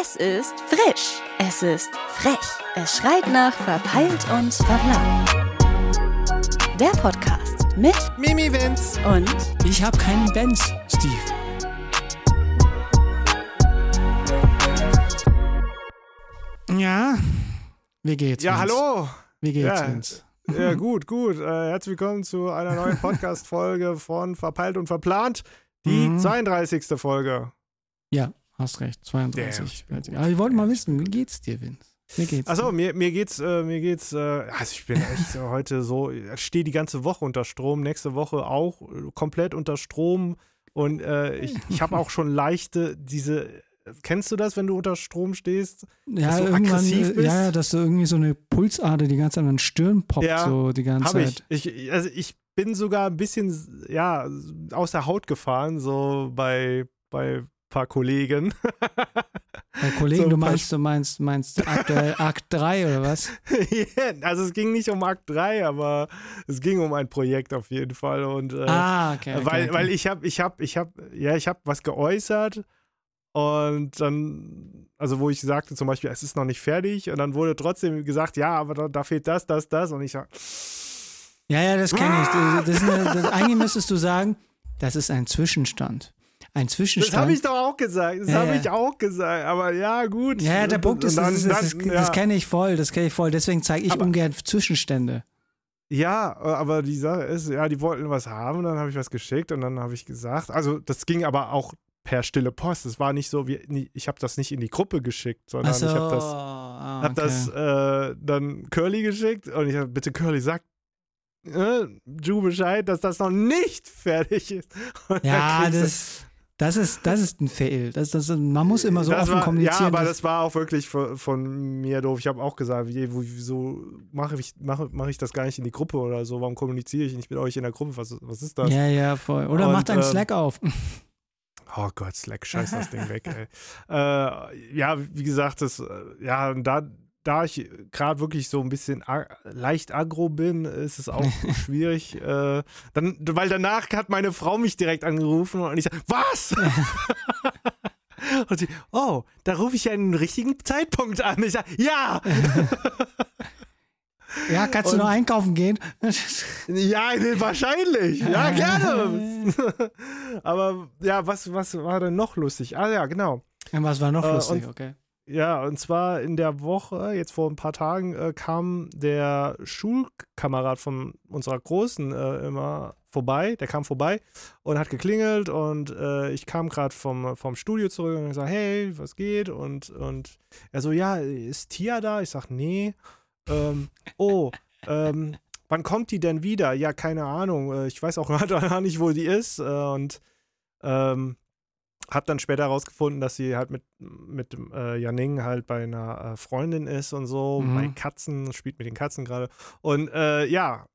Es ist frisch. Es ist frech. Es schreit nach verpeilt und verplant. Der Podcast mit Mimi Vince. und Ich habe keinen Benz, Steve. Ja, wie geht's? Ja, Vince? hallo. Wie geht's Ja. uns? Ja, gut, gut. Äh, herzlich willkommen zu einer neuen Podcast-Folge von Verpeilt und Verplant. Die Mhm. 32. Folge. Ja, hast recht. 32. Aber ich wollte mal wissen, wie geht's dir, Vince? Wie geht's Achso, mir, mir geht's, äh, mir geht's, äh, also ich bin echt äh, heute so, ich stehe die ganze Woche unter Strom, nächste Woche auch äh, komplett unter Strom und äh, ich, ich habe auch schon leichte, diese, kennst du das, wenn du unter Strom stehst? Ja, dass du aggressiv äh, bist? ja, dass du irgendwie so eine Pulsader die ganze Zeit an den Stirn poppt, Ja, so die ganze Zeit. ich. ich. Also ich bin sogar ein bisschen, ja, aus der Haut gefahren, so bei, bei paar Kollegen. Bei Kollegen, so du meinst, du meinst, meinst aktuell Akt 3 oder was? Ja, also es ging nicht um Akt 3, aber es ging um ein Projekt auf jeden Fall. Und äh, ah, okay. okay weil, okay. weil ich habe, ich habe, ich habe, ja, ich habe was geäußert und dann, also wo ich sagte zum Beispiel, es ist noch nicht fertig und dann wurde trotzdem gesagt, ja, aber da, da fehlt das, das, das und ich sag, Ja, ja, das kenne ich. Das, das eine, das, eigentlich müsstest du sagen, das ist ein Zwischenstand. Ein das Zwischenstand. habe ich doch auch gesagt, das Ja, habe ja. ich auch gesagt, aber ja, gut. ja, der Punkt ist, das, dann- das, das, das ja. kenne ich voll, das kenne ich voll. Deswegen zeige ich Aber- ungern Zwischenstände. Ja, äh, aber die Sache ist, ja, die wollten was haben, dann habe ich was geschickt und dann habe ich gesagt, also das ging aber auch per stille Post. Es war nicht so, wie, ich habe das nicht in die Gruppe geschickt, sondern so, ich habe das, ah, hab okay. das äh, dann Curly geschickt und ich habe, bitte Curly, sag äh, Ju Bescheid, dass das noch nicht fertig ist. Und Ja, das, das, ist, das ist ein Fail. Das, das, man muss immer so das offen war, kommunizieren. Ja, aber das war auch wirklich von, von mir doof. Ich habe auch gesagt, wieso mache ich, mache, mache ich das gar nicht in die Gruppe oder so? Warum kommuniziere ich nicht mit euch in der Gruppe? Was, was ist das? ja, ja, voll. Oder Und, mach deinen ähm, Slack auf. Oh Gott, Slack, scheiß das Ding weg, ey. Äh, ja, wie gesagt, das, äh, ja, und da, da ich gerade wirklich so ein bisschen ag leicht aggro bin, ist es auch schwierig. Äh, dann, weil danach hat meine Frau mich direkt angerufen und ich sage, was? und sie, oh, da rufe ich ja einen richtigen Zeitpunkt an. Ich sage, ja! Ja, kannst du und- noch einkaufen gehen? Ja, wahrscheinlich. Ja, gerne. Aber ja, was, was war denn noch lustig? Ah ja, genau. Ja, Was war noch Äh, lustig, und- okay. Ja, und zwar in der Woche, jetzt vor ein paar Tagen, äh, kam der Schulkamerad von unserer Großen äh, immer vorbei. Der kam vorbei und hat geklingelt und äh, ich kam gerade vom, vom Studio zurück und sag, hey, was geht? Und, und er so, ja, ist Tia da? Ich sag, nee. Ähm, oh, ähm, wann kommt die denn wieder? Ja, keine Ahnung. Äh, Ich weiß auch gar nicht, wo die ist. Äh, und ähm, hab dann später herausgefunden, dass sie halt mit, mit äh, Janing halt bei einer äh, Freundin ist und so, Mhm. bei Katzen, spielt mit den Katzen gerade. Und äh, ja,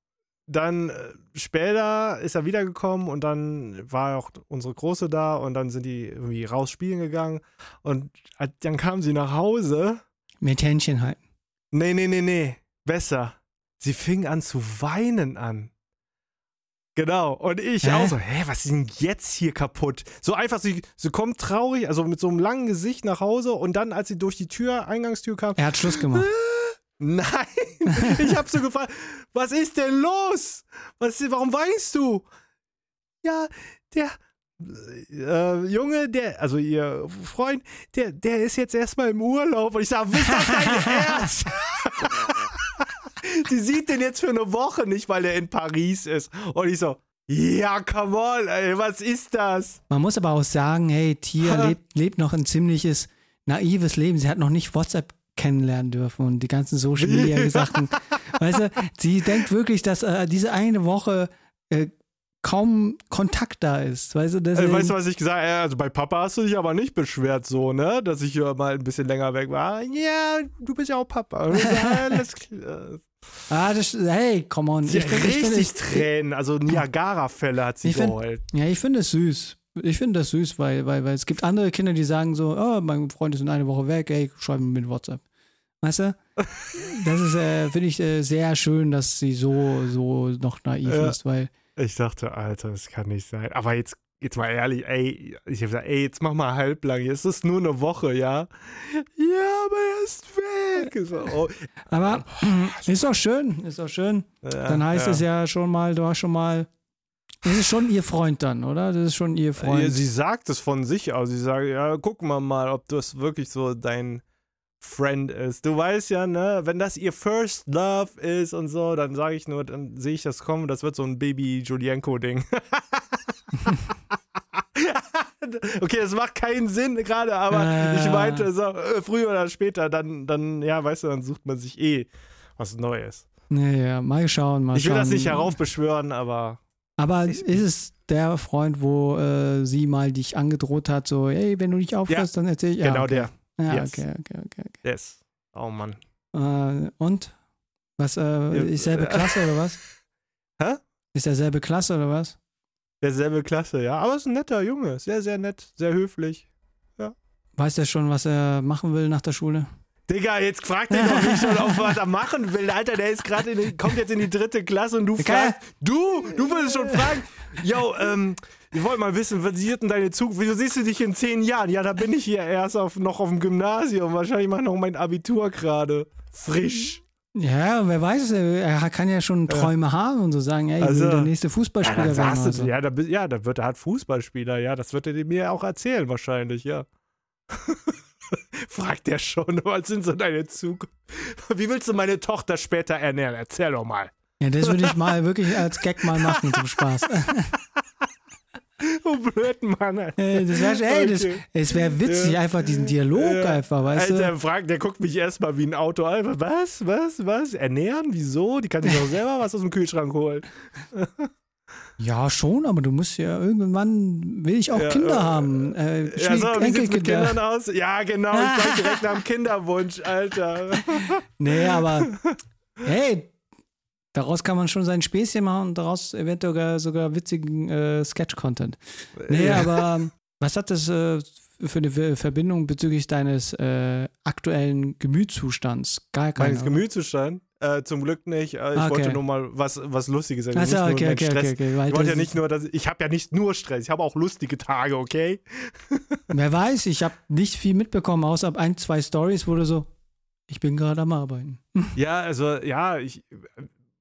dann äh, später ist er wiedergekommen und dann war auch unsere Große da und dann sind die irgendwie raus spielen gegangen und dann kam sie nach Hause. Mit Händchen halten. Nee, nee, nee, nee, besser. Sie fing an zu weinen an. Genau. Und ich Hä? auch so, hä, was ist denn jetzt hier kaputt? So einfach, sie, sie kommt traurig, also mit so einem langen Gesicht nach Hause und dann, als sie durch die Tür, Eingangstür kam, Er hat Schluss gemacht. nein, ich hab so gefragt, was ist denn los? Was, warum weinst du? Ja, der äh, Junge, der, also ihr Freund, der, der ist jetzt erstmal im Urlaub und ich sag, ist das dein Ernst? Sie sieht den jetzt für eine Woche nicht, weil er in Paris ist. Und ich so, ja, come on, ey, was ist das? Man muss aber auch sagen, hey, Tia Ha. lebt, lebt noch ein ziemliches naives Leben. Sie hat noch nicht WhatsApp kennenlernen dürfen und die ganzen Social Media Sachen. weißt du, sie denkt wirklich, dass äh, diese eine Woche äh, kaum Kontakt da ist. Weißt du, deswegen, weißt du, was ich gesagt habe? Äh, Also bei Papa hast du dich aber nicht beschwert so, ne? Dass ich äh, mal ein bisschen länger weg war. Ja, du bist ja auch Papa. Alles klar. Ah, das, hey, come on. Sie Ich hat find- ich richtig find- Tränen, also Niagara-Fälle hat sie Ich find- geheult. Ja, ich finde es süß. Ich finde das süß, weil, weil, weil es gibt andere Kinder, die sagen so, oh, mein Freund ist in eine Woche weg, ey, schreib mir mit WhatsApp. Weißt du? Das ist, äh, finde ich, äh, sehr schön, dass sie so, so noch naiv Ja. ist, weil Ich dachte, Alter, das kann nicht sein. Aber jetzt jetzt mal ehrlich, ey, ich habe gesagt, ey, jetzt mach mal halblang, jetzt ist nur eine Woche, ja? Ja, aber er ist weg. So, oh. Aber ist doch schön, ist doch schön. Ja, Dann heißt ja. es ja schon mal, du hast schon mal. Das ist schon ihr Freund dann, oder? Das ist schon ihr Freund. Ja, Sie sagt es von sich aus. Sie sagt, ja, guck mal mal, ob das wirklich so dein Friend ist. Du weißt ja, ne, wenn das ihr First Love ist und so, dann sage ich nur, dann sehe ich das kommen, das wird so ein Baby Julienko-Ding. okay, das macht keinen Sinn gerade, aber Ja. ich meinte, so, äh, früher oder später, dann, dann, ja, weißt du, dann sucht man sich eh was Neues. ja, ja, mal schauen, mal Ich will schauen. das nicht heraufbeschwören, aber Aber ist es der Freund, wo äh, sie mal dich angedroht hat, so, hey, wenn du nicht aufhörst, dann erzähl ich. Ja, genau okay. der. Ja, Yes. okay, okay, okay. Yes. Oh Mann. okay. Äh, und? Was, äh, ist selbe äh, Klasse oder was? Hä? Ist derselbe Klasse oder was? Derselbe Klasse, ja. Aber ist ein netter Junge. Sehr, sehr nett. Sehr höflich. Weiß der schon, was er machen will nach der Schule? Digga, jetzt fragt er doch nicht schon, auf was er machen will. Alter, der ist gerade kommt jetzt in die dritte Klasse und du fragst. Du, du würdest schon fragen. Yo, ähm, ich wollte mal wissen, was sieht denn deine Zukunft? Wieso siehst du dich in zehn Jahren? Ja, da bin ich hier erst auf, noch auf dem Gymnasium. Wahrscheinlich mache ich noch mein Abitur gerade. Frisch. Ja, wer weiß, er er kann ja schon Träume haben und so sagen, ey, ich Also- will der nächste Ja, Fußballspieler dann werden. so. ja, da, ja, da wird er halt Fußballspieler, ja, das wird er mir auch erzählen wahrscheinlich, ja. Fragt er schon, was sind so deine Zukunft? Wie willst du meine Tochter später ernähren? Erzähl doch mal. Ja, das würde ich mal wirklich als Gag mal machen zum Spaß. Oh, blöd, Mann. Äh, das wäre das, Okay. es wäre witzig, Ja. einfach diesen Dialog Ja. einfach, weißt Alter, du? fragt, der guckt mich erstmal wie ein Auto. Alter, was, was, was? Ernähren? Wieso? Die kann sich doch selber was aus dem Kühlschrank holen. Ja, schon, aber du musst ja irgendwann will ich auch Ja, Kinder äh, haben. Äh, Ja, so, wie sieht's mit. Kindern aus? Ja, genau, ich frag direkt nach dem Kinderwunsch, Alter. Nee, aber hey, daraus kann man schon sein Späßchen machen und daraus eventuell sogar, sogar witzigen äh, Sketch-Content. Nee, Ja. aber ähm, was hat das äh, für eine Ver- Verbindung bezüglich deines äh, aktuellen Gemütszustands? Gar keine. Meines Gemütszustand? Äh, zum Glück nicht. Äh, ich okay. wollte nur mal was, was Lustiges sagen. Nur okay, okay, Stress. okay, okay. Ich wollte ja nicht nur, dass ich habe ja nicht nur Stress, ich habe auch lustige Tage, okay? Wer weiß, ich habe nicht viel mitbekommen, außer ein, zwei Stories, du so, ich bin gerade am Arbeiten. Ja, also ja, ich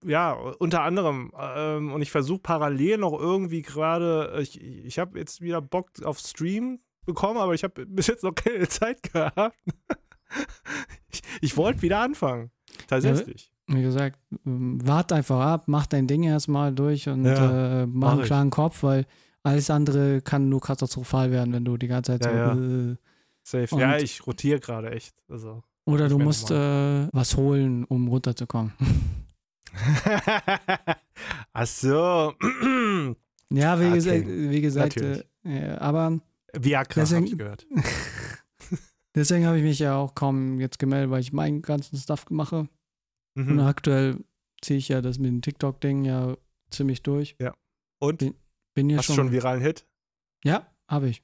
ja, unter anderem ähm, und ich versuche parallel noch irgendwie gerade ich, ich habe jetzt wieder Bock auf Stream bekommen, aber ich habe bis jetzt noch keine Zeit gehabt. ich ich wollte wieder anfangen. Tatsächlich. Wie gesagt, ähm, wart einfach ab, mach dein Ding erstmal durch und Ja, äh, mach mach einen klaren Kopf, weil alles andere kann nur katastrophal werden, wenn du die ganze Zeit Ja, so. ja. Äh, Safe. Ja, ich rotiere gerade echt. Also. oder du musst äh, was holen, um runterzukommen. Ach so. ja, wie, Okay. gesagt, wie gesagt, äh, ja, aber Viagra habe Deswegen- ich gehört. deswegen habe ich mich ja auch kaum jetzt gemeldet, weil ich meinen ganzen Stuff mache. Und Mhm. aktuell ziehe ich ja das mit dem TikTok-Ding ja ziemlich durch. Und? Bin ja Hast du schon. schon einen viralen Hit? ja, habe ich.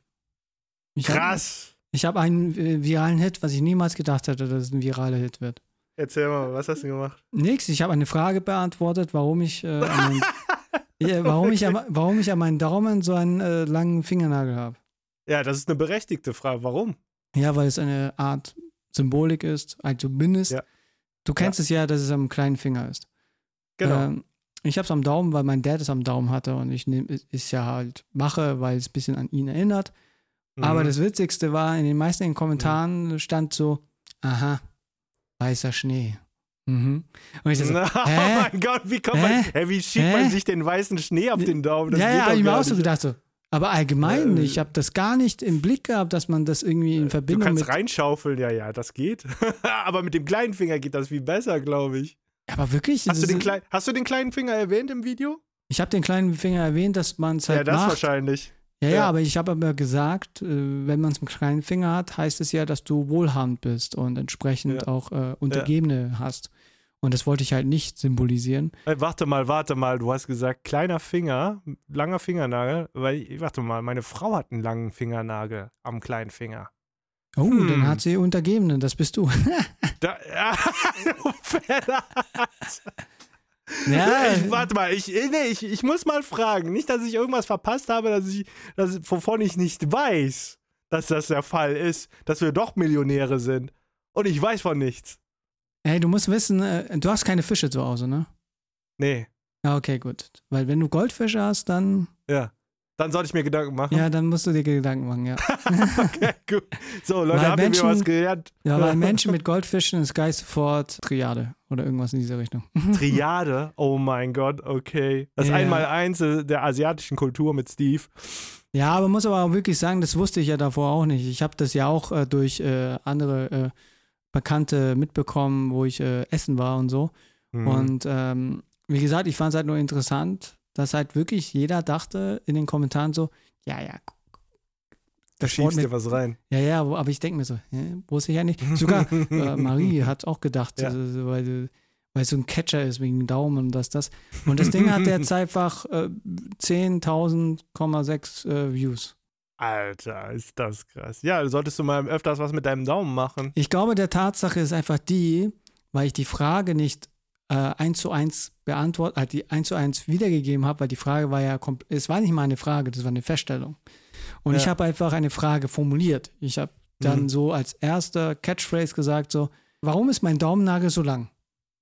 ich hab- Krass. Ich habe einen äh, viralen Hit, was ich niemals gedacht hätte, dass es ein viraler Hit wird. Erzähl mal, was hast du gemacht? Nix, ich habe eine Frage beantwortet, warum ich, äh, an ja, warum, ich am, warum ich an meinen Daumen so einen äh, langen Fingernagel habe. Ja, das ist eine berechtigte Frage. Warum? Ja, weil es eine Art Symbolik ist, also zumindest. Ja. Du kennst es ja, dass es am kleinen Finger ist. Genau. Ähm, ich habe es am Daumen, weil mein Dad es am Daumen hatte und ich nehm, es ja halt mache, weil es ein bisschen an ihn erinnert. Aber Mhm. das Witzigste war, in den meisten in den Kommentaren stand so, aha, weißer Schnee. Mhm. Und ich so, Na? Oh mein Gott, wie kommt man. Hä? Wie schiebt Hä? man sich den weißen Schnee auf den Daumen? Das ja, ja, hab ich mir auch so nicht. gedacht so. Aber allgemein, Äh, ich habe das gar nicht im Blick gehabt, dass man das irgendwie in Du Verbindung kannst mit. reinschaufeln, ja, ja, das geht. Aber mit dem kleinen Finger geht das viel besser, glaube ich. Aber wirklich, Hast du, den klei- hast du den kleinen Finger erwähnt im Video? ich habe den kleinen Finger erwähnt, dass man es halt ja, das macht. wahrscheinlich. Ja, ja, Ja. aber ich habe aber gesagt, äh, wenn man es mit kleinen Finger hat, heißt es ja, dass du wohlhabend bist und entsprechend Ja. auch äh, Untergebene hast. Und das wollte ich halt nicht symbolisieren. Äh, warte mal, warte mal. Du hast gesagt, kleiner Finger, langer Fingernagel. Weil, warte mal, meine Frau hat einen langen Fingernagel am kleinen Finger. Oh, Hm. dann hat sie Untergebene, das bist du. Da, ja, du. Ja, Ich, warte mal, ich, nee, ich, ich muss mal fragen. Nicht, dass ich irgendwas verpasst habe, dass ich, dass, wovon ich nicht weiß, dass das der Fall ist, dass wir doch Millionäre sind. Und ich weiß von nichts. Ey, du musst wissen, äh, du hast keine Fische zu Hause, ne? Nee, Ja, okay, gut. Weil wenn du Goldfische hast, dann, ja. Dann sollte ich mir Gedanken machen. ja, dann musst du dir Gedanken machen, ja. Okay, gut. So, Leute, Weil mir Menschen- was gelernt? Ja, weil Menschen mit Goldfischen ist Geist sofort Triade oder irgendwas in dieser Richtung. Triade, oh mein Gott, okay. Das Ja. Einmaleins der asiatischen Kultur mit Steve. Ja, aber muss aber auch wirklich sagen, das wusste ich ja davor auch nicht. Ich habe das ja auch äh, durch äh, andere äh, Bekannte mitbekommen, wo ich äh, essen war und so. Hm. Und ähm, wie gesagt, ich fand es halt nur interessant, dass halt wirklich jeder dachte in den Kommentaren so, ja, ja, da schiebst mit, dir was rein. ja, ja, wo- aber ich denke mir so, hä, wusste ich ja nicht. Sogar äh, Marie hat auch gedacht, Ja. äh, weil, weil es so ein Catcher ist wegen Daumen und das, das. Und das Ding hat jetzt einfach äh, 10.000,6 äh, Views. Alter, ist das krass. Ja, solltest du mal öfters was mit deinem Daumen machen. Ich glaube, der Tatsache ist einfach die, weil ich die Frage nicht äh, eins zu eins beantwortet, äh, die eins zu eins wiedergegeben habe, weil die Frage war ja, es war nicht mal eine Frage, das war eine Feststellung. Und Ja. ich habe einfach eine Frage formuliert. Ich habe dann Mhm. so als erster Catchphrase gesagt so, warum ist mein Daumennagel so lang?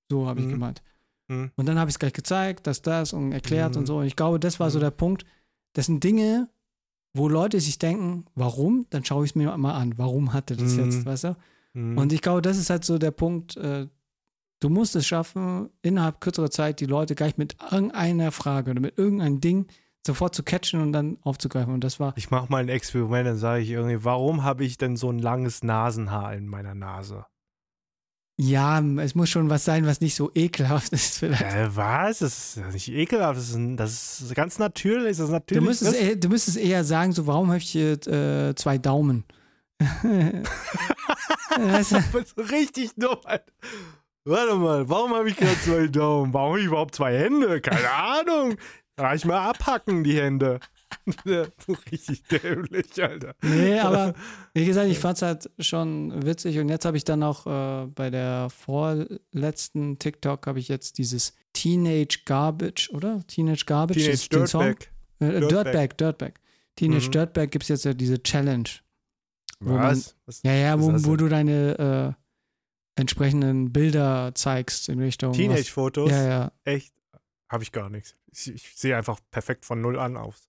So habe ich Mhm. gemeint. Mhm. Und dann habe ich es gleich gezeigt, dass das und erklärt Mhm. und so. Und ich glaube, das war so Mhm. der Punkt. Das sind Dinge, wo Leute sich denken, warum? Dann schaue ich es mir mal an. Warum hat er das Mhm. jetzt, weißt du? Und ich glaube, das ist halt so der Punkt, äh, du musst es schaffen, innerhalb kürzerer Zeit die Leute gleich mit irgendeiner Frage oder mit irgendeinem Ding sofort zu catchen und dann aufzugreifen. Und das war, ich mache mal ein Experiment, dann sage ich irgendwie, warum habe ich denn so ein langes Nasenhaar in meiner Nase? ja, es muss schon was sein, was nicht so ekelhaft ist vielleicht. Äh, was? Das ist nicht ekelhaft. Das ist, das ist ganz natürlich. Das ist Du natürlich. müsstest, eher, du müsstest eher sagen, so, warum habe ich hier äh, zwei Daumen? du? Das ist richtig dumm. Alter. Warte mal, warum habe ich gerade zwei Daumen? Warum habe ich überhaupt zwei Hände? Keine Ahnung. Kann ich mal abhacken, die Hände. Richtig dämlich, Alter. Nee, aber wie gesagt, ich fand es halt schon witzig und jetzt habe ich dann auch äh, bei der vorletzten TikTok habe ich jetzt dieses Teenage Garbage, oder? Teenage Garbage, Teenage ist den Song. Dirtbag. Äh, Dirtbag. Dirtbag, Dirtbag. Teenage Mhm. Dirtbag gibt es jetzt ja diese Challenge. Wo man- Was? Was? Ja, ja, Was wo, wo du deine äh, entsprechenden Bilder zeigst in Richtung. Teenage-Fotos? Ja, ja. Echt? Habe ich gar nichts. Ich, ich sehe einfach perfekt von null an aus.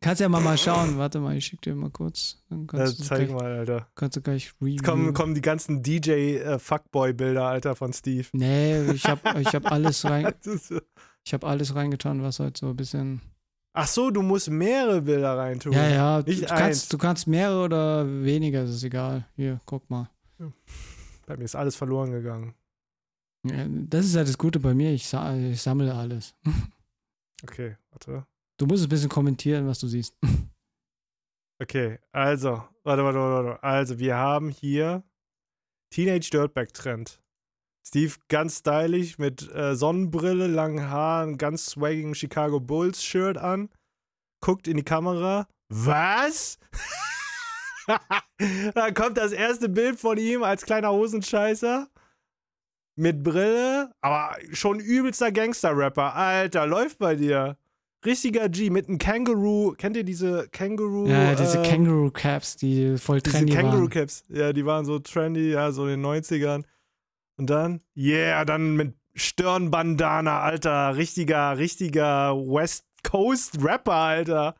Kannst ja mal, mal schauen. Warte mal, ich schicke dir mal kurz. Dann Äh, kannst, du, zeig gleich, mal, Alter. kannst du gleich reviewen. Jetzt kommen, kommen die ganzen DJ-Fuckboy-Bilder, Alter, von Steve. Nee, ich habe ich hab alles rein, ich habe alles reingetan, was halt so ein bisschen. Ach so, du musst mehrere Bilder reintun. Ja, ja, du, Nicht du eins. kannst, du kannst mehrere oder weniger, ist egal. Hier, guck mal. Bei mir ist alles verloren gegangen. Ja, das ist ja das Gute bei mir, ich, sa ich sammle alles. Okay, warte. Du musst ein bisschen kommentieren, was du siehst. Okay, also, warte, warte, warte, warte. Also, wir haben hier Teenage Dirtbag Trend. Steve ganz stylisch mit äh, Sonnenbrille, langen Haaren, ganz swaggigen Chicago Bulls Shirt an. Guckt in die Kamera. Was? Dann kommt das erste Bild von ihm als kleiner Hosenscheißer. Mit Brille, aber schon übelster Gangster-Rapper. Alter, läuft bei dir. Richtiger G mit einem Kangaroo. Kennt ihr diese Kangaroo? ja, diese äh, Kangaroo Caps, die voll diese trendy Kangaroo waren. Caps. Ja, die waren so trendy, ja, so in den 90ern. Und dann, yeah, dann mit Stirnbandana, Alter. Richtiger, richtiger West Coast Rapper, Alter.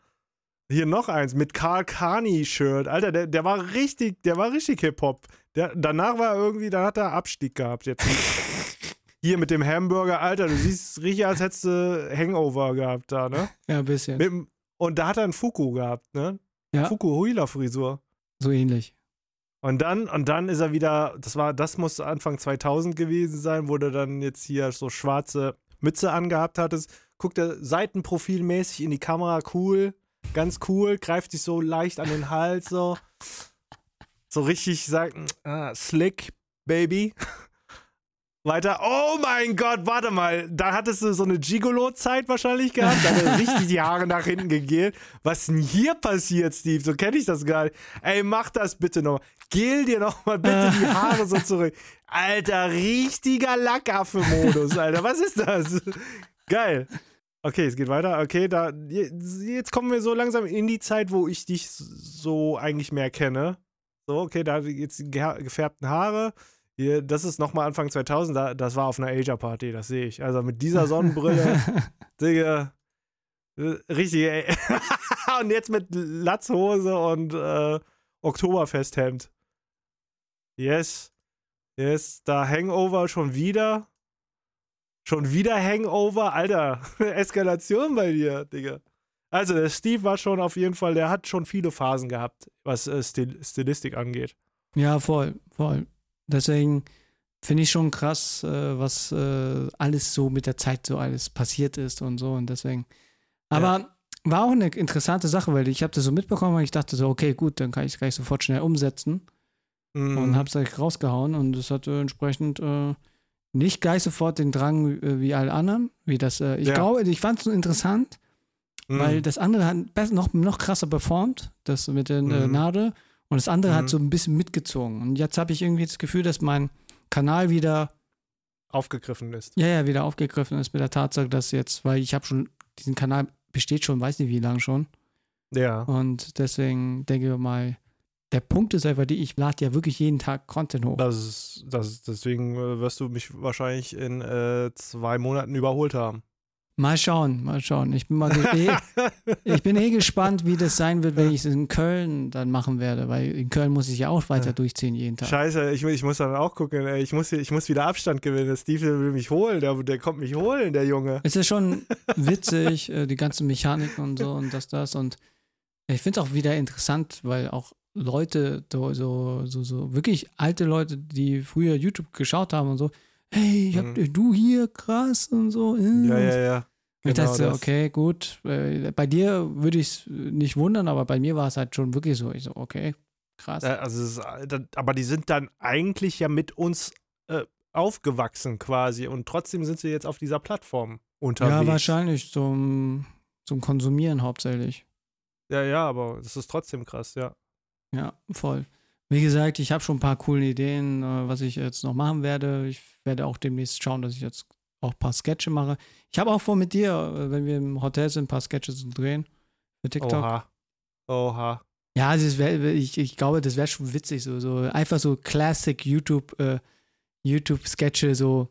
Hier noch eins mit Karl Kani Shirt. Alter, der, der war richtig, der war richtig Hip-Hop. Danach war er irgendwie, dann hat er Abstieg gehabt. Jetzt. Hier mit dem Hamburger, Alter, du siehst richtig, als hättest du Hangover gehabt da, ne? Ja, ein bisschen. Mit, und da hat er einen Fuku gehabt, ne? Ja. Fuku-Huila-Frisur. So ähnlich. Und dann, und dann ist er wieder, das war, das muss Anfang 2000 gewesen sein, wo du dann jetzt hier so schwarze Mütze angehabt hattest. Guckt er seitenprofilmäßig in die Kamera, cool, ganz cool, greift sich so leicht an den Hals, so. So richtig sagt, ah, slick, baby. Weiter. Oh mein Gott, warte mal. Da hattest du so eine Gigolo-Zeit wahrscheinlich gehabt. Da hat richtig die Haare nach hinten gegelt. Was denn hier passiert, Steve? So kenne ich das gar nicht. Ey, mach das bitte noch. Gel dir noch mal bitte die Haare so zurück. Alter, richtiger Lackaffe-Modus, Alter. Was ist das? Geil. Okay, es geht weiter. Okay, da jetzt kommen wir so langsam in die Zeit, wo ich dich so eigentlich mehr kenne. So, okay, da jetzt die gefärbten Haare. Hier, das ist nochmal Anfang 2000, da, das war auf einer Asia-Party, das sehe ich. Also mit dieser Sonnenbrille, Digga, äh, richtig, ey. und jetzt mit Latzhose und äh, Oktoberfesthemd. Yes. Yes, da Hangover schon wieder. Schon wieder Hangover, Alter. Eskalation bei dir, Digga. Also, der Steve war schon auf jeden Fall, der hat schon viele Phasen gehabt, was äh, Stil Stilistik angeht. Ja, voll, voll. Deswegen finde ich schon krass, äh, was äh, alles so mit der Zeit so alles passiert ist und so. Und deswegen. Aber ja. war auch eine interessante Sache, weil ich habe das so mitbekommen und ich dachte so, okay, gut, dann kann ich es gleich sofort schnell umsetzen. Mhm. Und habe es gleich rausgehauen und es hatte entsprechend äh, nicht gleich sofort den Drang äh, wie alle anderen. Wie das, äh, ich ja. glaube, ich fand es so interessant, mhm. weil das andere hat noch, noch krasser performt, das mit der mhm. Nadel. Und das andere hat mhm. so ein bisschen mitgezogen. Und jetzt habe ich irgendwie das Gefühl, dass mein Kanal wieder aufgegriffen ist. Ja, ja, wieder aufgegriffen ist mit der Tatsache, dass jetzt, weil ich habe schon, diesen Kanal besteht schon, weiß nicht wie lange schon. Ja. Und deswegen denke ich mal, der Punkt ist einfach die, ich lade ja wirklich jeden Tag Content hoch. Das ist, das ist, deswegen äh, wirst du mich wahrscheinlich in äh, zwei Monaten überholt haben. Mal schauen, mal schauen. Ich bin mal eh, ich bin eh gespannt, wie das sein wird, wenn ich es in Köln dann machen werde, weil in Köln muss ich ja auch weiter durchziehen jeden Tag. Scheiße, ich, ich muss dann auch gucken. Ich, muss, ich muss wieder Abstand gewinnen. Steve will mich holen, der, der kommt mich holen, der Junge. Es ist schon witzig, äh, die ganzen Mechaniken und so und das, das. Und ich finde es auch wieder interessant, weil auch Leute, so, so, so, wirklich alte Leute, die früher YouTube geschaut haben und so, hey, hab, mhm. du hier, krass und so. Äh. Ja, ja, ja. Genau ich dachte, das. okay, gut. Äh, bei dir würde ich es nicht wundern, aber bei mir war es halt schon wirklich so. Ich so, okay, krass. Also ist, aber die sind dann eigentlich ja mit uns äh, aufgewachsen quasi und trotzdem sind sie jetzt auf dieser Plattform unterwegs. Ja, wahrscheinlich zum, zum Konsumieren hauptsächlich. Ja, ja, aber das ist trotzdem krass, ja. Ja, voll. Wie gesagt, ich habe schon ein paar coole Ideen, äh, was ich jetzt noch machen werde. Ich werde auch demnächst schauen, dass ich jetzt auch ein paar Sketche mache. Ich habe auch vor mit dir, äh, wenn wir im Hotel sind, ein paar Sketche zu drehen für TikTok. Oha. Oha. Ja, wär, ich, ich glaube, das wäre schon witzig. So, so einfach so Classic YouTube, äh, YouTube-Sketche, so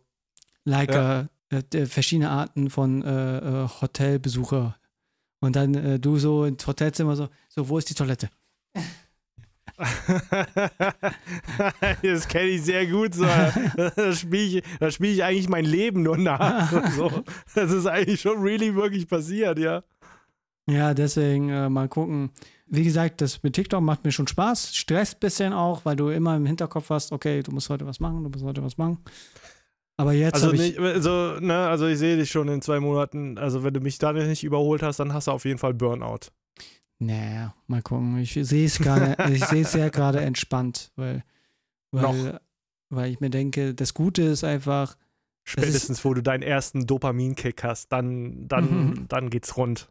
like ja. äh, verschiedene Arten von äh, äh, Hotelbesucher. Und dann du so ins Hotelzimmer so, so, wo ist die Toilette? das kenne ich sehr gut. So. Da spiele ich, spiel ich eigentlich mein Leben nur nach. So. Das ist eigentlich schon really wirklich passiert, ja. Ja, deswegen äh, mal gucken. Wie gesagt, das mit TikTok macht mir schon Spaß. Stresst ein bisschen auch, weil du immer im Hinterkopf hast, okay, du musst heute was machen, du musst heute was machen. Aber jetzt also, ich also, ne, also ich sehe dich schon in zwei Monaten. Also wenn du mich da nicht überholt hast, dann hast du auf jeden Fall Burnout. Naja, mal gucken. Ich sehe es gerade, ich sehe es ja gerade entspannt, weil, weil, weil ich mir denke, das Gute ist einfach. Spätestens, ist, wo du deinen ersten Dopaminkick hast, dann, dann, mhm. dann geht's rund.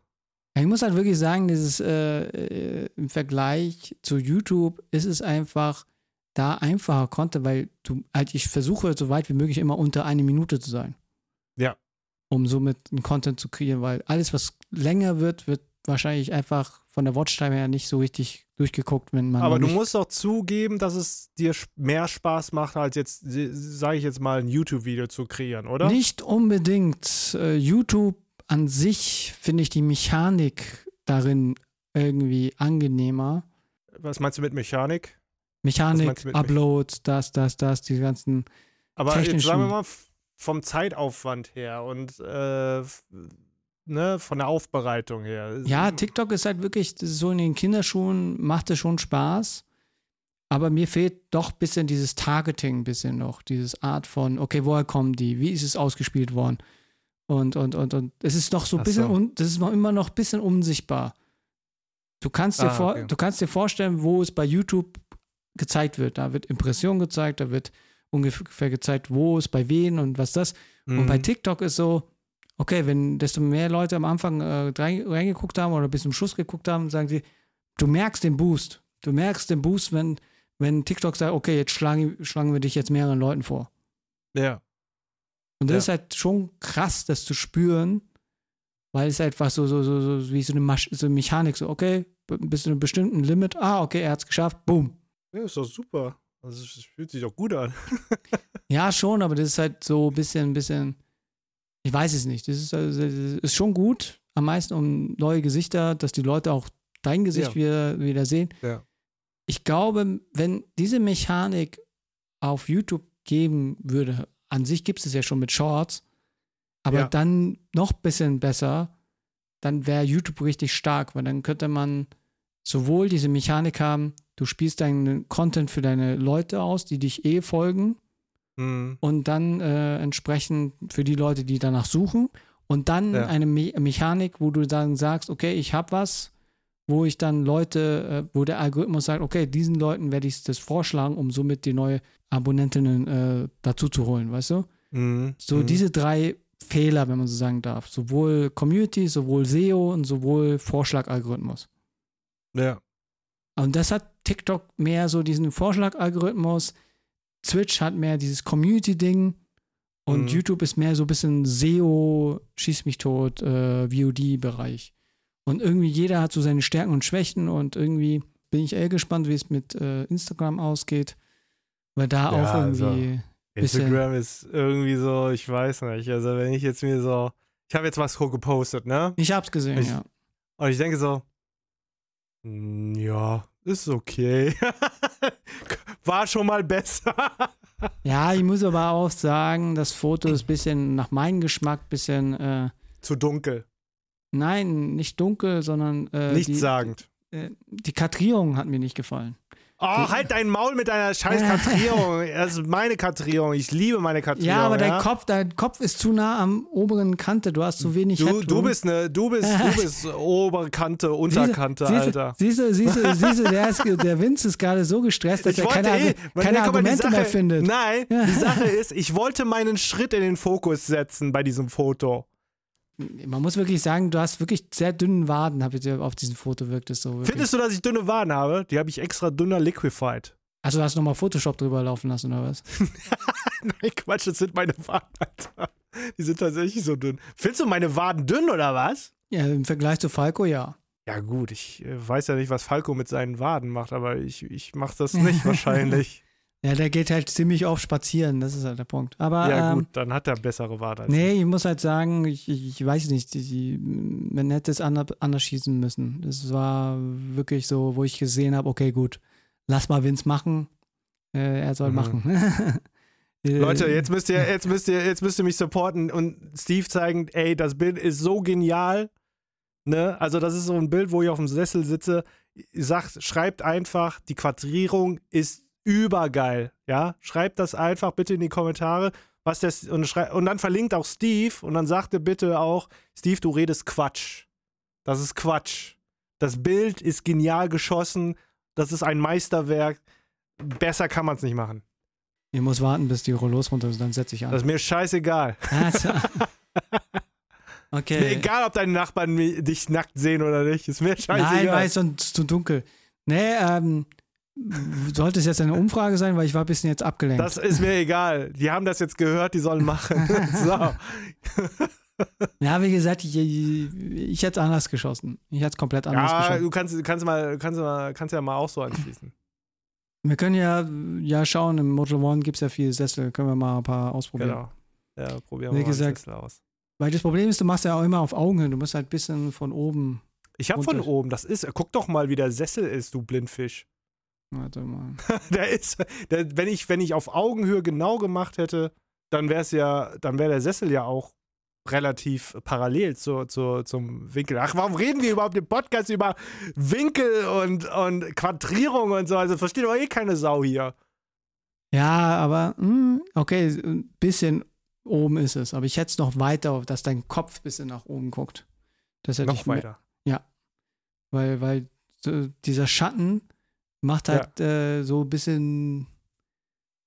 Ich muss halt wirklich sagen, dieses äh, äh, im Vergleich zu YouTube ist es einfach da einfacher Content, weil du halt ich versuche so weit wie möglich immer unter eine Minute zu sein. Ja. Um somit einen Content zu kreieren, weil alles, was länger wird, wird wahrscheinlich einfach von der Watchtime her nicht so richtig durchgeguckt, wenn man. Aber du musst doch zugeben, dass es dir mehr Spaß macht, als jetzt, sage ich jetzt mal, ein YouTube-Video zu kreieren, oder? Nicht unbedingt. Uh, YouTube an sich finde ich die Mechanik darin irgendwie angenehmer. Was meinst du mit Mechanik? Mechanik, Uploads, das, das, das, die ganzen. Aber jetzt sagen wir mal vom Zeitaufwand her und äh, ne, von der Aufbereitung her. Ja, TikTok ist halt wirklich so in den Kinderschuhen, macht es schon Spaß. Aber mir fehlt doch ein bisschen dieses Targeting, ein bisschen noch, dieses Art von, okay, woher kommen die? Wie ist es ausgespielt worden? Und, und, und, und es ist noch so ein bisschen, so. das ist noch immer noch ein bisschen unsichtbar. Du kannst, dir ah, vor, du kannst dir vorstellen, wo es bei YouTube gezeigt wird. Da wird Impression gezeigt, da wird ungefähr gezeigt, wo ist bei wen und was das. Und bei Mhm. TikTok ist so, okay, wenn desto mehr Leute am Anfang äh, rein- reingeguckt haben oder bis zum Schluss geguckt haben, sagen sie, du merkst den Boost. Du merkst den Boost, wenn, wenn TikTok sagt, okay, jetzt schlagen, schlagen wir dich jetzt mehreren Leuten vor. Ja. Und das Ja. ist halt schon krass, das zu spüren, weil es einfach so, so, so, so wie so eine, Masch so eine Mechanik, so, okay, bis zu einem bestimmten Limit, ah, okay, er hat es geschafft, boom. ja, ist doch super. Also, es fühlt sich doch gut an. Ja, schon, aber das ist halt so ein bisschen, bisschen, ich weiß es nicht. Das ist, also, ist schon gut, am meisten um neue Gesichter, dass die Leute auch dein Gesicht Ja. wieder, wieder sehen. Ja. Ich glaube, wenn diese Mechanik auf YouTube geben würde, an sich gibt es ja schon mit Shorts, aber Ja. dann noch ein bisschen besser, dann wäre YouTube richtig stark, weil dann könnte man sowohl diese Mechanik haben, du spielst deinen Content für deine Leute aus, die dich eh folgen, Mhm. und dann äh, entsprechend für die Leute, die danach suchen. Und dann Ja. eine Me Mechanik, wo du dann sagst, okay, ich habe was, wo ich dann Leute, äh, wo der Algorithmus sagt, okay, diesen Leuten werde ich das vorschlagen, um somit die neue Abonnentinnen äh, dazu zu holen, weißt du? Mhm. So mhm. diese drei Fehler, wenn man so sagen darf. Sowohl Community, sowohl SEO und sowohl Vorschlagalgorithmus. Ja. Und das hat TikTok mehr so diesen Vorschlagalgorithmus. Twitch hat mehr dieses Community-Ding. Und Mhm. YouTube ist mehr so ein bisschen SEO, Schieß mich tot, äh, VOD-Bereich. Und irgendwie jeder hat so seine Stärken und Schwächen und irgendwie bin ich eher gespannt, wie es mit äh, Instagram ausgeht. Weil da Ja, auch also, irgendwie. bisschen- Instagram ist irgendwie so, ich weiß nicht. Also, wenn ich jetzt mir so. Ich habe jetzt was gepostet, ne? Ich hab's gesehen, Ich- ja. Und ich denke so, "Hm, ja, ist okay. War schon mal besser. Ja, ich muss aber auch sagen, das Foto ist ein bisschen nach meinem Geschmack, bisschen, äh, Zu dunkel. nein, nicht dunkel, sondern äh, Nichts die, äh, die Kartierung hat mir nicht gefallen. Oh, halt dein Maul mit deiner scheiß Kartierung. Das ist meine Kartierung. Ich liebe meine Kartierung. Ja, aber dein ja? Kopf, dein Kopf ist zu nah am oberen Kante. Du hast zu wenig Du, Headroom. du bist ne, du bist, du bist Oberkante, Unterkante, siehst, Alter. Siehst du, siehst du, siehst du der, ist, der Vince ist gerade so gestresst, dass Ich er keine, wollte eh, keine Argumente Sache, mehr findet. Nein, die Sache ist, ich wollte meinen Schritt in den Fokus setzen bei diesem Foto. Man muss wirklich sagen, du hast wirklich sehr dünnen Waden, hab ich dir auf diesem Foto wirkt es so. Wirklich. Findest du, dass ich dünne Waden habe? Die habe ich extra dünner liquefied. Also hast du nochmal Photoshop drüber laufen lassen oder was? Nein, Quatsch, das sind meine Waden, Alter. Die sind tatsächlich so dünn. Findest du meine Waden dünn oder was? Ja, im Vergleich zu Falco ja. Ja, gut, ich äh, weiß ja nicht, was Falco mit seinen Waden macht, aber ich, ich mache das nicht wahrscheinlich. Ja, der geht halt ziemlich oft spazieren, das ist halt der Punkt. Aber ja, ähm, gut, dann hat er bessere Waden als Nee, ich muss halt sagen, ich, ich, weiß nicht, die, die, man hätte es ander, anders schießen müssen. Das war wirklich so, wo ich gesehen habe, okay, gut, lass mal Vince machen. Äh, er soll Mhm. machen. Äh, Leute, jetzt müsst ihr, jetzt müsst ihr, jetzt müsst ihr mich supporten und Steve zeigen, ey, das Bild ist so genial. Ne? Also, das ist so ein Bild, wo ich auf dem Sessel sitze. Sagt, schreibt einfach, die Quadrierung ist übergeil. Ja, schreibt das einfach bitte in die Kommentare. Was das, und, schrei- und dann verlinkt auch Steve und dann sagt ihr bitte auch, Steve, du redest Quatsch. Das ist Quatsch. Das Bild ist genial geschossen. Das ist ein Meisterwerk. Besser kann man es nicht machen. Ich muss warten, bis die Rollos runter sind, dann setze ich an. Das ist mir scheißegal. Also, Mir okay. egal, ob deine Nachbarn dich nackt sehen oder nicht. Ist mir scheißegal. Nein, weil es sonst zu dunkel. Nee, ähm, sollte es jetzt eine Umfrage sein, weil ich war ein bisschen jetzt abgelenkt. das ist mir egal. Die haben das jetzt gehört, die sollen machen. so. ja, wie gesagt, ich, ich, hätte es anders geschossen. Ich hätte es komplett anders Ja, geschossen. du kannst, kannst, mal, kannst, mal, kannst ja mal auch so anschließen. Wir können ja, ja schauen, im Motor One gibt es ja viele Sessel, können wir mal ein paar ausprobieren. Genau. Ja, probieren Wie wir mal gesagt- Sessel aus. Weil das Problem ist, du machst ja auch immer auf Augenhöhe, du musst halt ein bisschen von oben. Ich habe von oben, das ist, guck doch mal, wie der Sessel ist, du Blindfisch. Warte mal. Der ist, der, wenn, ich, wenn ich auf Augenhöhe genau gemacht hätte, dann wäre es ja, dann wäre der Sessel ja auch relativ parallel zu, zu, zum Winkel. Ach, warum reden wir überhaupt im Podcast über Winkel und, und Quadrierung und so? Also versteht doch eh keine Sau hier. Ja, aber hm, okay, ein bisschen oben ist es. Aber ich hätte es noch weiter, dass dein Kopf ein bisschen nach oben guckt. Noch mehr- weiter. Weil, weil so dieser Schatten macht halt äh, so ein bisschen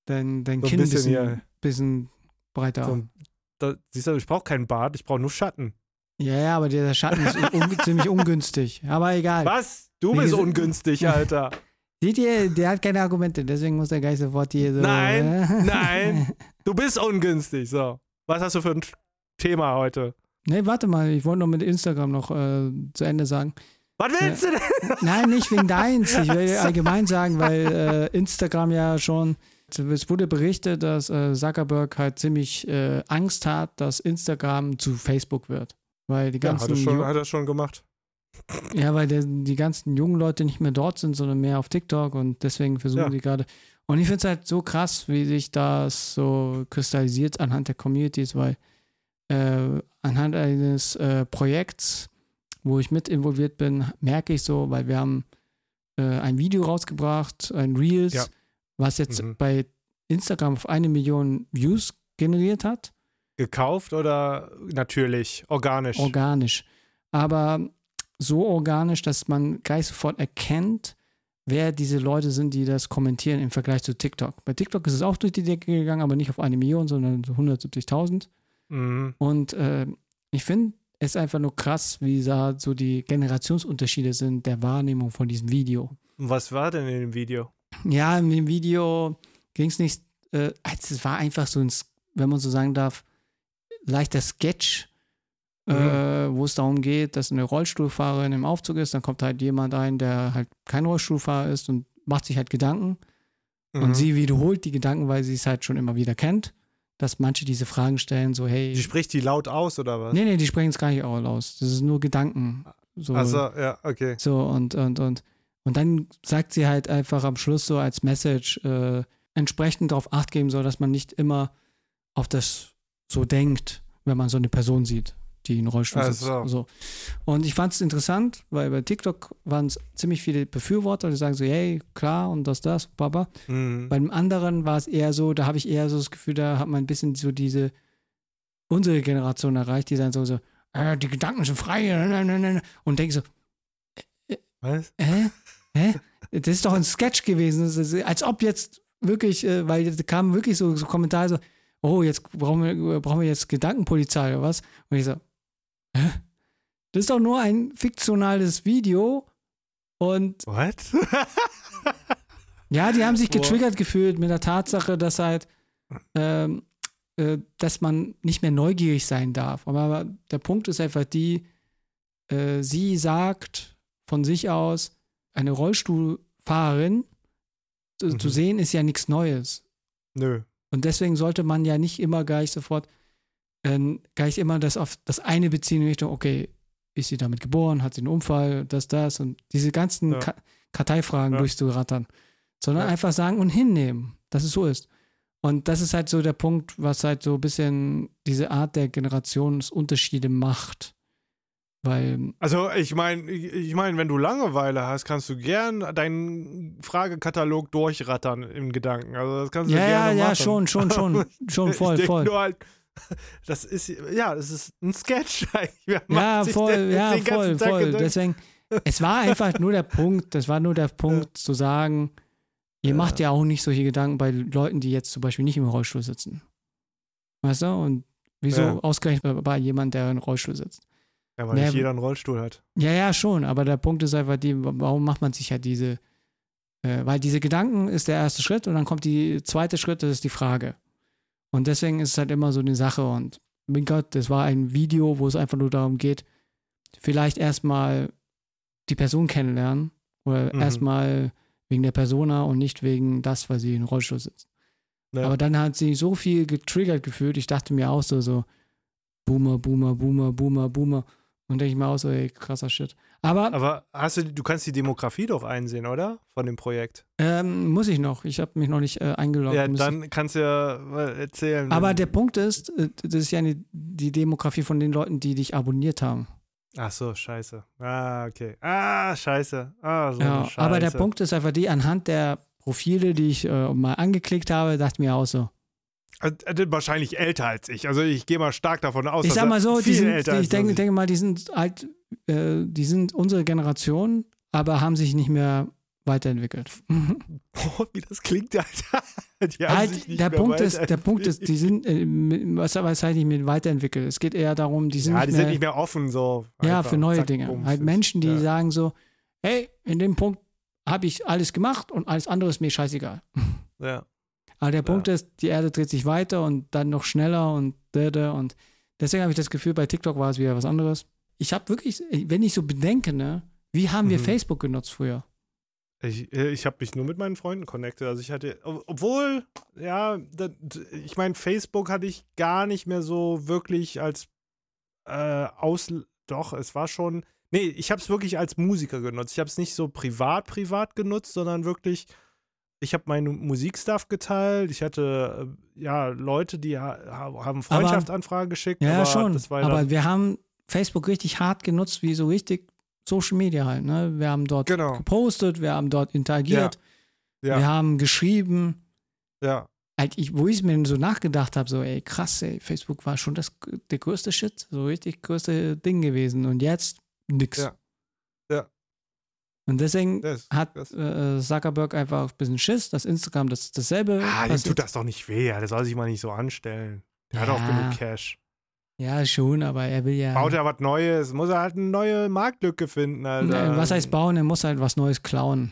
dein, dein So ein Kinn ein bisschen, bisschen, ja. bisschen breiter. So, da, siehst du, ich brauche keinen Bart, ich brauche nur Schatten. Ja, ja, aber der Schatten ist un ziemlich ungünstig. Aber egal. Was? Du Wie bist ungünstig, Alter. Seht ihr, der hat keine Argumente, deswegen muss er gleich sofort hier so. Nein, äh, nein. Du bist ungünstig. So. Was hast du für ein Thema heute? Nee, warte mal, ich wollte noch mit Instagram noch äh, zu Ende sagen. Was willst du denn? Nein, nicht wegen deins. Ich will allgemein sagen, weil äh, Instagram ja schon. Es wurde berichtet, dass äh, Zuckerberg halt ziemlich äh, Angst hat, dass Instagram zu Facebook wird. Weil die Ja, ganzen, hat er schon, hat er schon gemacht. ja, weil der, die ganzen jungen Leute nicht mehr dort sind, sondern mehr auf TikTok und deswegen versuchen Ja. die gerade. Und ich finde es halt so krass, wie sich das so kristallisiert anhand der Communities, weil äh, anhand eines äh, Projekts, wo ich mit involviert bin, merke ich so, weil wir haben äh, ein Video rausgebracht, ein Reels, Ja. was jetzt Mhm. bei Instagram auf eine Million Views generiert hat. Gekauft oder natürlich, organisch? organisch. Aber so organisch, dass man gleich sofort erkennt, wer diese Leute sind, die das kommentieren im Vergleich zu TikTok. Bei TikTok ist es auch durch die Decke gegangen, aber nicht auf eine Million, sondern so 170.000. Mhm. Und äh, ich finde es einfach nur krass, wie da so die Generationsunterschiede sind der Wahrnehmung von diesem Video. Was war denn in dem Video? Ja, in dem Video ging es nicht, äh, also es war einfach so ein, wenn man so sagen darf, leichter Sketch, Mhm. äh, wo es darum geht, dass eine Rollstuhlfahrerin im Aufzug ist, dann kommt halt jemand ein, der halt kein Rollstuhlfahrer ist und macht sich halt Gedanken Mhm. und sie wiederholt die Gedanken, weil sie es halt schon immer wieder kennt, dass manche diese Fragen stellen, so hey, Die spricht die laut aus oder was? nee, nee, die sprechen es gar nicht aus, das ist nur Gedanken. So, Achso, ja, okay. so, und, und, und, und dann sagt sie halt einfach am Schluss so als Message, äh, entsprechend darauf Acht geben soll, dass man nicht immer auf das so denkt, wenn man so eine Person sieht, die in Rollstuhl sitzt. so. So. Und ich fand es interessant, weil bei TikTok waren es ziemlich viele Befürworter, die sagen so, hey, klar und das, das, Baba. Mhm. Bei dem anderen war es eher so, da habe ich eher so das Gefühl, da hat man ein bisschen so diese unsere Generation erreicht, die dann so, so äh, die Gedanken sind frei äh, äh, äh, und denke so, Was? hä? Hä? Das ist doch ein Sketch gewesen. Ist, als ob jetzt wirklich, äh, weil da kamen wirklich so, so Kommentare so, oh, jetzt brauchen wir, brauchen wir jetzt Gedankenpolizei oder was? Und ich so? Das ist doch nur ein fiktionales Video. Und What? ja, die haben sich Boah. getriggert gefühlt mit der Tatsache, dass halt, ähm, äh, dass man nicht mehr neugierig sein darf. Aber der Punkt ist einfach die, äh, sie sagt von sich aus, eine Rollstuhlfahrerin zu, Mhm. zu sehen ist ja nichts Neues. Nö. Und deswegen sollte man ja nicht immer gleich sofort, äh, gleich immer das auf das eine beziehen in Richtung, okay, ist sie damit geboren, hat sie einen Unfall, das, das und diese ganzen Ja. Ka Karteifragen Ja. durchzurattern. Sondern Ja. einfach sagen und hinnehmen, dass es so ist. Und das ist halt so der Punkt, was halt so ein bisschen diese Art der Generationsunterschiede macht. Weil, Also ich meine, ich, ich mein, wenn du Langeweile hast, kannst du gern deinen Fragekatalog durchrattern im Gedanken. Also das kannst du ja, ja, gerne ja, machen. schon, schon, schon, schon Ich voll, denk voll. Nur halt, das ist, ja, das ist ein Sketch eigentlich. Ja, voll, ja, voll, Tag voll. Gedanken? Deswegen, es war einfach nur der Punkt, das war nur der Punkt zu sagen, ihr Ja. macht ja auch nicht solche Gedanken bei Leuten, die jetzt zum Beispiel nicht im Rollstuhl sitzen. Weißt du? Und wieso Ja. ausgerechnet bei jemand, der im Rollstuhl sitzt? Ja, weil Ja, nicht jeder einen Rollstuhl hat. Ja, ja, schon, aber der Punkt ist einfach die, warum macht man sich ja diese, äh, weil diese Gedanken ist der erste Schritt und dann kommt die zweite Schritt, das ist die Frage. Und deswegen ist es halt immer so eine Sache und mein Gott, das war ein Video, wo es einfach nur darum geht, vielleicht erstmal die Person kennenlernen oder Mhm. erstmal wegen der Persona und nicht wegen das, weil sie in Rollstuhl sitzt. Ja. Aber dann hat sie so viel getriggert gefühlt, ich dachte mir auch so, so Boomer, Boomer, Boomer, Boomer, Boomer. Und denke ich mir auch so, ey, krasser Shit. Aber Aber hast du, du kannst die Demografie doch einsehen, oder? Von dem Projekt. ähm, muss ich noch. Ich habe mich noch nicht äh, eingeloggt. ja, ich- dann kannst du ja erzählen. Aber der Punkt ist, äh, das ist ja eine, die Demografie von den Leuten, die dich abonniert haben. Ach so, scheiße. Ah, okay. Ah, scheiße. Ah, so ja, Scheiße. aber der Punkt ist einfach die, anhand der Profile, die ich äh, mal angeklickt habe, dachte mir auch so. Äh, äh, Wahrscheinlich älter als ich. Also ich gehe mal stark davon aus, Ich dass sag mal so, die sind, älter ich denke, denke mal, die sind halt, äh, die sind unsere Generation, aber haben sich nicht mehr weiterentwickelt. Boah, wie das klingt, Alter. Halt, der Punkt, ist, der Punkt ist, die sind, äh, was, was heißt nicht mit weiterentwickelt? Es geht eher darum, die sind, Ja, nicht, die mehr, sind nicht mehr offen, so. ja, Einfach für neue zack, Dinge. bumm, halt. Menschen, die ja. sagen so, hey, in dem Punkt habe ich alles gemacht und alles andere ist mir scheißegal. Ja. Aber der Punkt ist, die Erde dreht sich weiter und dann noch schneller und und deswegen habe ich das Gefühl, bei TikTok war es wieder was anderes. Ich habe wirklich, wenn ich so bedenke, ne, wie haben wir Mhm. Facebook genutzt früher? Ich, äh, ich habe mich nur mit meinen Freunden connected. Also ich hatte, ob- obwohl, ja, da, ich meine, Facebook hatte ich gar nicht mehr so wirklich als äh, aus, doch, es war schon, nee, ich habe es wirklich als Musiker genutzt. Ich habe es nicht so privat, privat genutzt, sondern wirklich, ich habe meinen Musikstuff geteilt. Ich hatte, äh, ja, Leute, die ha haben Freundschaftsanfragen geschickt. Ja, aber schon. Aber wir haben Facebook richtig hart genutzt, wie so richtig Social Media halt. Ne? Wir haben dort genau, gepostet, wir haben dort interagiert, ja, wir haben geschrieben. ja. Halt, ich, wo ich mir so nachgedacht habe, so, ey, krass, ey, Facebook war schon das, der größte Shit, so richtig größte Ding gewesen. Und jetzt nix. Ja. Ja. Und deswegen Das, hat das. äh, Zuckerberg einfach ein bisschen Schiss, dass Instagram das dasselbe Ah, dem tut das doch nicht weh. Der soll sich mal nicht so anstellen. Der hat auch Ja. genug Cash. Ja, schon, aber er will ja. Baut er was Neues, muss er halt eine neue Marktlücke finden, Alter. Was heißt bauen? Er muss halt was Neues klauen.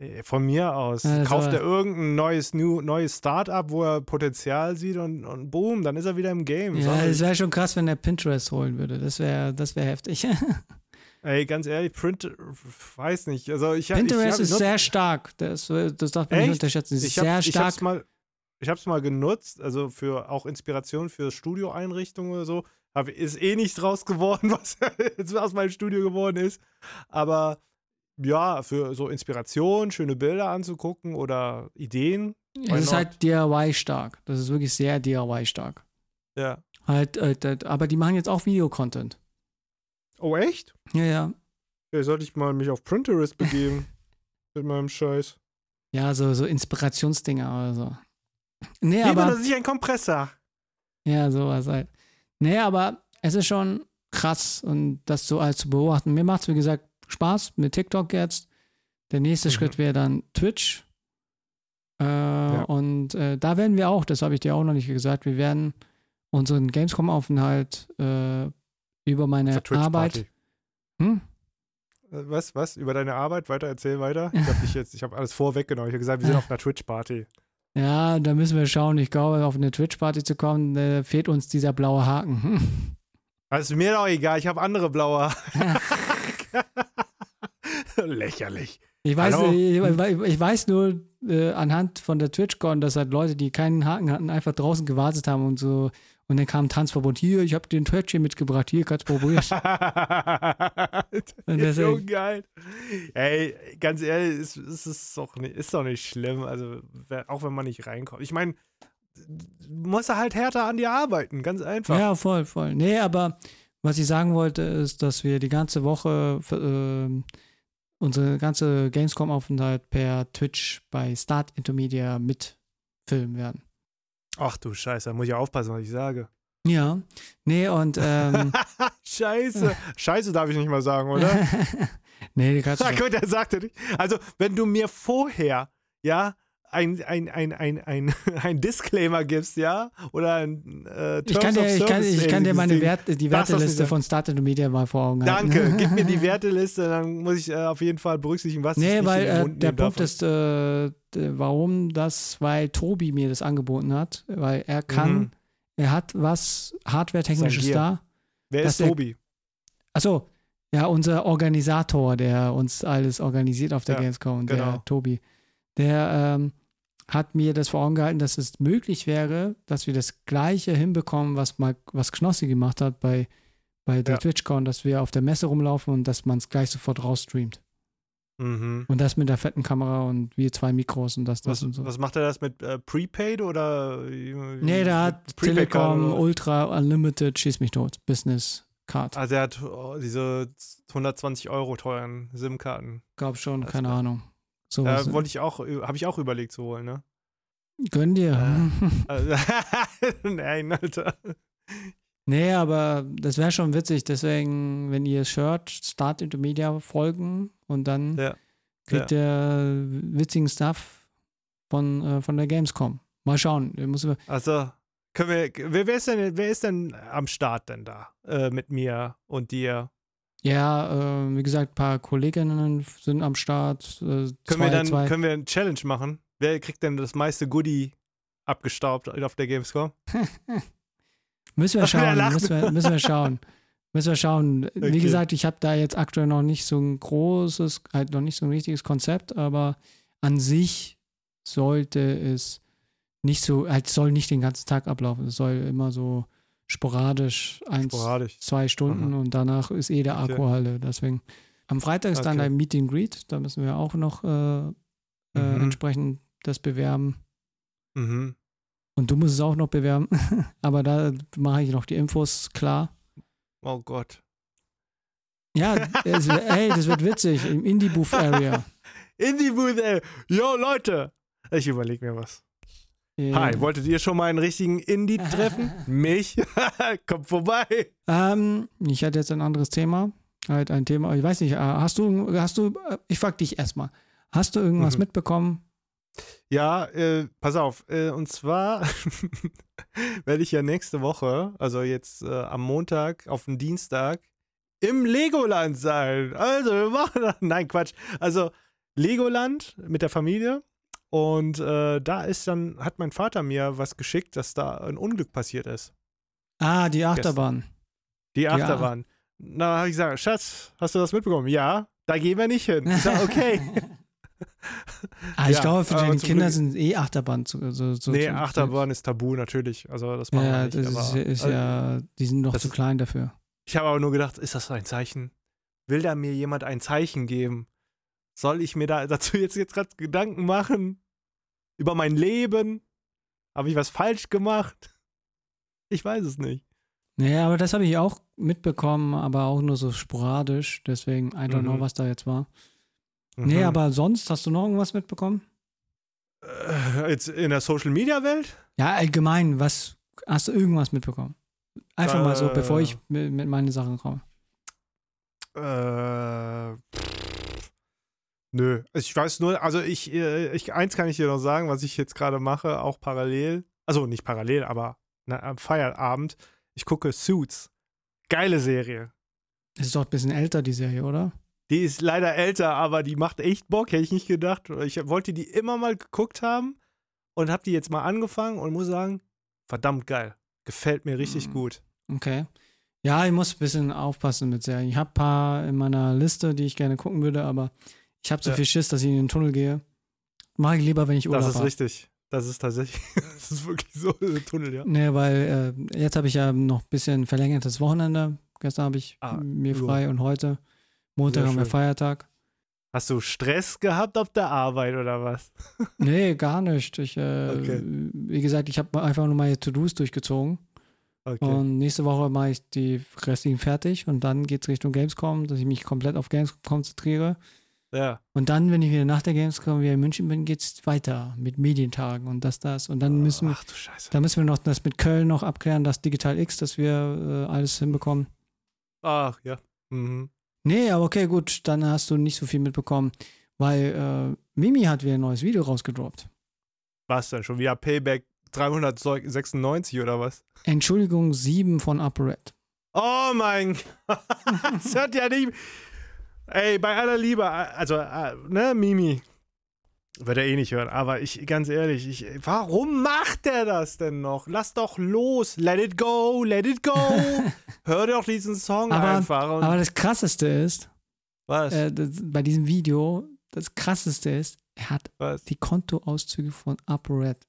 Äh, Von mir aus. Also- Kauft er irgendein neues, new, neues Start-up, wo er Potenzial sieht und, und boom, dann ist er wieder im Game. Ja, es wäre schon krass, wenn er Pinterest holen würde. Das wäre das wär heftig. Ey, ganz ehrlich, Print, weiß nicht. Also ich, Pinterest ich, ist sehr stark. Das, das darf man nicht unterschätzen. Ist ich sehr hab, ich stark. hab's mal, ich hab's mal genutzt, also für auch Inspiration für Studioeinrichtungen oder so. Hab, ist eh nicht draus geworden, was jetzt aus meinem Studio geworden ist. Aber ja, für so Inspiration, schöne Bilder anzugucken oder Ideen. es ist not? halt DIY stark. Das ist wirklich sehr DIY stark. Ja. Halt, äh, das- aber die machen jetzt auch Videocontent. Oh, echt? Ja, ja. Ja, sollte ich mal mich auf Pinterest begeben. mit meinem Scheiß. Ja, so, so Inspirationsdinger oder so. Nee, Lieber, aber. dass ich ein Kompressor. Ja, sowas halt. Nee, aber es ist schon krass und das so alles zu beobachten. Mir macht es, wie gesagt, Spaß mit TikTok jetzt. Der nächste Mhm. Schritt wäre dann Twitch. Äh, Und äh, da werden wir auch, das habe ich dir auch noch nicht gesagt, wir werden unseren Gamescom-Aufenthalt äh, über meine. Arbeit. Hm? Äh, Was, was? Über deine Arbeit? Weiter, erzähl weiter. Ich habe dich jetzt, ich habe alles vorweggenommen. Ich habe gesagt, wir sind auf einer Twitch-Party. Ja, da müssen wir schauen. Ich glaube, auf eine Twitch-Party zu kommen, äh, fehlt uns dieser blaue Haken. Hm. Das ist mir doch egal, ich habe andere blaue. Lächerlich. Ich weiß, ich, ich weiß nur äh, anhand von der TwitchCon, dass halt Leute, die keinen Haken hatten, einfach draußen gewartet haben und so. Und dann kam ein Tanzverbot. Hier, ich habe den Twitch hier mitgebracht. Hier, kannst du probieren. Und deswegen- so geil. Ey, ganz ehrlich, es, es ist, doch nicht, ist doch nicht schlimm. Also, auch wenn man nicht reinkommt. Ich meine, muss er halt härter an dir arbeiten, ganz einfach. ja, voll, voll. Nee, aber was ich sagen wollte, ist, dass wir die ganze Woche äh, unsere ganze Gamescom-Aufenthalt per Twitch bei Start Intermedia mitfilmen werden. Ach du Scheiße, da muss ich aufpassen, was ich sage. Ja. Nee, und ähm, Scheiße. Scheiße darf ich nicht mal sagen, oder? nee, die kannst du schon. gut, er sagte nicht. Also, wenn du mir vorher, ja, ein, ein, ein, ein, ein, ein Disclaimer gibst, ja, oder ein äh, Ich kann, dir, ich, kann, ich kann dir meine. Wert, die Werteliste nicht von Start Media mal vor Augen halten. Danke, gib mir die Werteliste, dann muss ich äh, auf jeden Fall berücksichtigen, was ich Nee, nicht weil in den äh, der. Punkt ist, äh, warum das, weil Tobi mir das angeboten hat, weil er kann, Mhm. er hat was Hardware-technisches da. Wer ist er- Tobi? Achso, ja, unser Organisator, der uns alles organisiert auf der Ja, Gamescom, der genau. Tobi, der ähm, hat mir das vor Augen gehalten, dass es möglich wäre, dass wir das Gleiche hinbekommen, was mal, was Knossi gemacht hat bei, bei der Ja. TwitchCon, dass wir auf der Messe rumlaufen und dass man es gleich sofort rausstreamt. Mhm. Und das mit der fetten Kamera und wir zwei Mikros und das, das Was, und so. was macht er das mit äh, Prepaid oder? äh, nee, der hat Prepaid Telekom oder- Ultra Unlimited, schieß mich tot, Business Card. Also er hat oh, diese 120 Euro teuren SIM-Karten. Glaub schon, Alles keine. Ahnung. So Da wollte ich auch, habe ich auch überlegt zu holen, ne? Gönn dir. Also, Nein, Alter. Nee, aber das wäre schon witzig. Deswegen, wenn ihr es hört, Start Intermedia folgen und dann Ja. kriegt der witzigen Stuff von, äh, von der Gamescom. Mal schauen. Muss Also, können wir, wer, wer, ist denn, wer ist denn am Start denn da? Äh, mit mir und dir? Ja, äh, wie gesagt, ein paar Kolleginnen sind am Start. Äh, Können zwei, wir dann zwei. können wir eine Challenge machen? Wer kriegt denn das meiste Goodie abgestaubt auf der Gamescom? Müssen wir schauen, müssen wir, müssen wir schauen. Müssen wir schauen. Okay. Wie gesagt, ich habe da jetzt aktuell noch nicht so ein großes, halt noch nicht so ein richtiges Konzept, aber an sich sollte es nicht so, halt soll nicht den ganzen Tag ablaufen. Es soll immer so sporadisch eins, Sporadisch. zwei Stunden und danach ist eh der. Akku Halle. Deswegen. Am Freitag ist dann Okay. ein Meet and Greet, da müssen wir auch noch äh, äh, Mhm. entsprechend das bewerben. Mhm. Und du musst es auch noch bewerben. Aber da mache ich noch die Infos klar. Oh Gott. Ja, es, ey, das wird witzig im Indie Booth Area. Indie Booth, ey. Yo, Leute. Ich überlege mir was. Äh, Hi, wolltet ihr schon mal einen richtigen Indie treffen? Mich? Kommt vorbei. Ähm, ich hatte jetzt ein anderes Thema. Halt ein Thema, ich weiß nicht, äh, hast du, hast du, äh, ich frag dich erstmal, hast du irgendwas Mhm. mitbekommen? Ja, äh, pass auf. Äh, und zwar werde ich ja nächste Woche, also jetzt äh, am Montag auf den Dienstag, im Legoland sein. Also, wir machen das. Nein, Quatsch. Also, Legoland mit der Familie. Und äh, da ist dann, hat mein Vater mir was geschickt, dass da ein Unglück passiert ist. Ah, die Achterbahn. Die Ja. Achterbahn. Na, habe ich gesagt, Schatz, hast du das mitbekommen? Ja, da gehen wir nicht hin. Ich sage, okay. ah, ich Ja, glaube, für deine Kinder Glück- sind eh Achterbahn zu, so, so nee, zu, Achterbahn ist tabu natürlich. Also, das machen Ja, wir das nicht. ist, aber, ist also, ja, die sind noch das zu ist- klein dafür. Ich habe aber nur gedacht, ist das ein Zeichen? Will da mir jemand ein Zeichen geben? Soll ich mir da dazu jetzt, jetzt gerade Gedanken machen? Über mein Leben? Habe ich was falsch gemacht? Ich weiß es nicht. Naja, aber das habe ich auch mitbekommen, aber auch nur so sporadisch. Deswegen, I don't know, Mhm. was da jetzt war. Nee, Mhm. aber sonst hast du noch irgendwas mitbekommen? Äh, Jetzt in der Social Media Welt? Ja, allgemein, was hast du irgendwas mitbekommen? Einfach mal so, Äh. bevor ich mit, mit meinen Sachen komme. Äh, pff, nö. Ich weiß nur, also ich, äh, ich, eins kann ich dir noch sagen, was ich jetzt gerade mache, auch parallel. Also nicht parallel, aber na, am Feierabend. Ich gucke Suits. Geile Serie. Das ist doch ein bisschen älter, die Serie, oder? Die ist leider älter, aber die macht echt Bock, hätte ich nicht gedacht. Ich wollte die immer mal geguckt haben und habe die jetzt mal angefangen und muss sagen, verdammt geil. Gefällt mir richtig Mhm. gut. Okay. Ja, ich muss ein bisschen aufpassen mit Serien. Ich habe ein paar in meiner Liste, die ich gerne gucken würde, aber ich habe so Ja. viel Schiss, dass ich in den Tunnel gehe. Mache ich lieber, wenn ich Urlaub Das ist habe. richtig. Das ist tatsächlich, das ist wirklich so ein Tunnel, ja. Nee, weil äh, jetzt habe ich ja noch ein bisschen verlängertes Wochenende. Gestern habe ich Ah, mir ja. frei und heute. Montag haben wir. Feiertag. Hast du Stress gehabt auf der Arbeit oder was? Nee, gar nicht. Ich, äh, Okay. Wie gesagt, ich habe einfach nur meine To-Dos durchgezogen. Okay. Und nächste Woche mache ich die restlichen fertig und dann geht es Richtung Gamescom, dass ich mich komplett auf Gamescom konzentriere. Ja. Und dann, wenn ich wieder nach der Gamescom wieder in München bin, geht es weiter mit Medientagen und das, das. Und dann müssen wir, Ach dann müssen wir noch das mit Köln noch abklären, das Digital X, dass wir äh, alles hinbekommen. Ach ja. Mhm. Nee, aber okay, gut, dann hast du nicht so viel mitbekommen, weil äh, Mimi hat wieder ein neues Video rausgedroppt. Was denn? Schon wieder Payback 396 oder was? Entschuldigung, 7 von ApoRed. Oh mein Gott. Das hört ja nicht. Ey, bei aller Liebe, also, ne, Mimi. Wird er eh nicht hören, aber ich, ganz ehrlich, ich, warum macht er das denn noch? Lass doch los. Let it go, let it go. Hör doch diesen Song Aber- einfach. Aber das Krasseste ist, was? äh, das, bei diesem Video, das Krasseste ist, er hat was? die Kontoauszüge von ApoRed.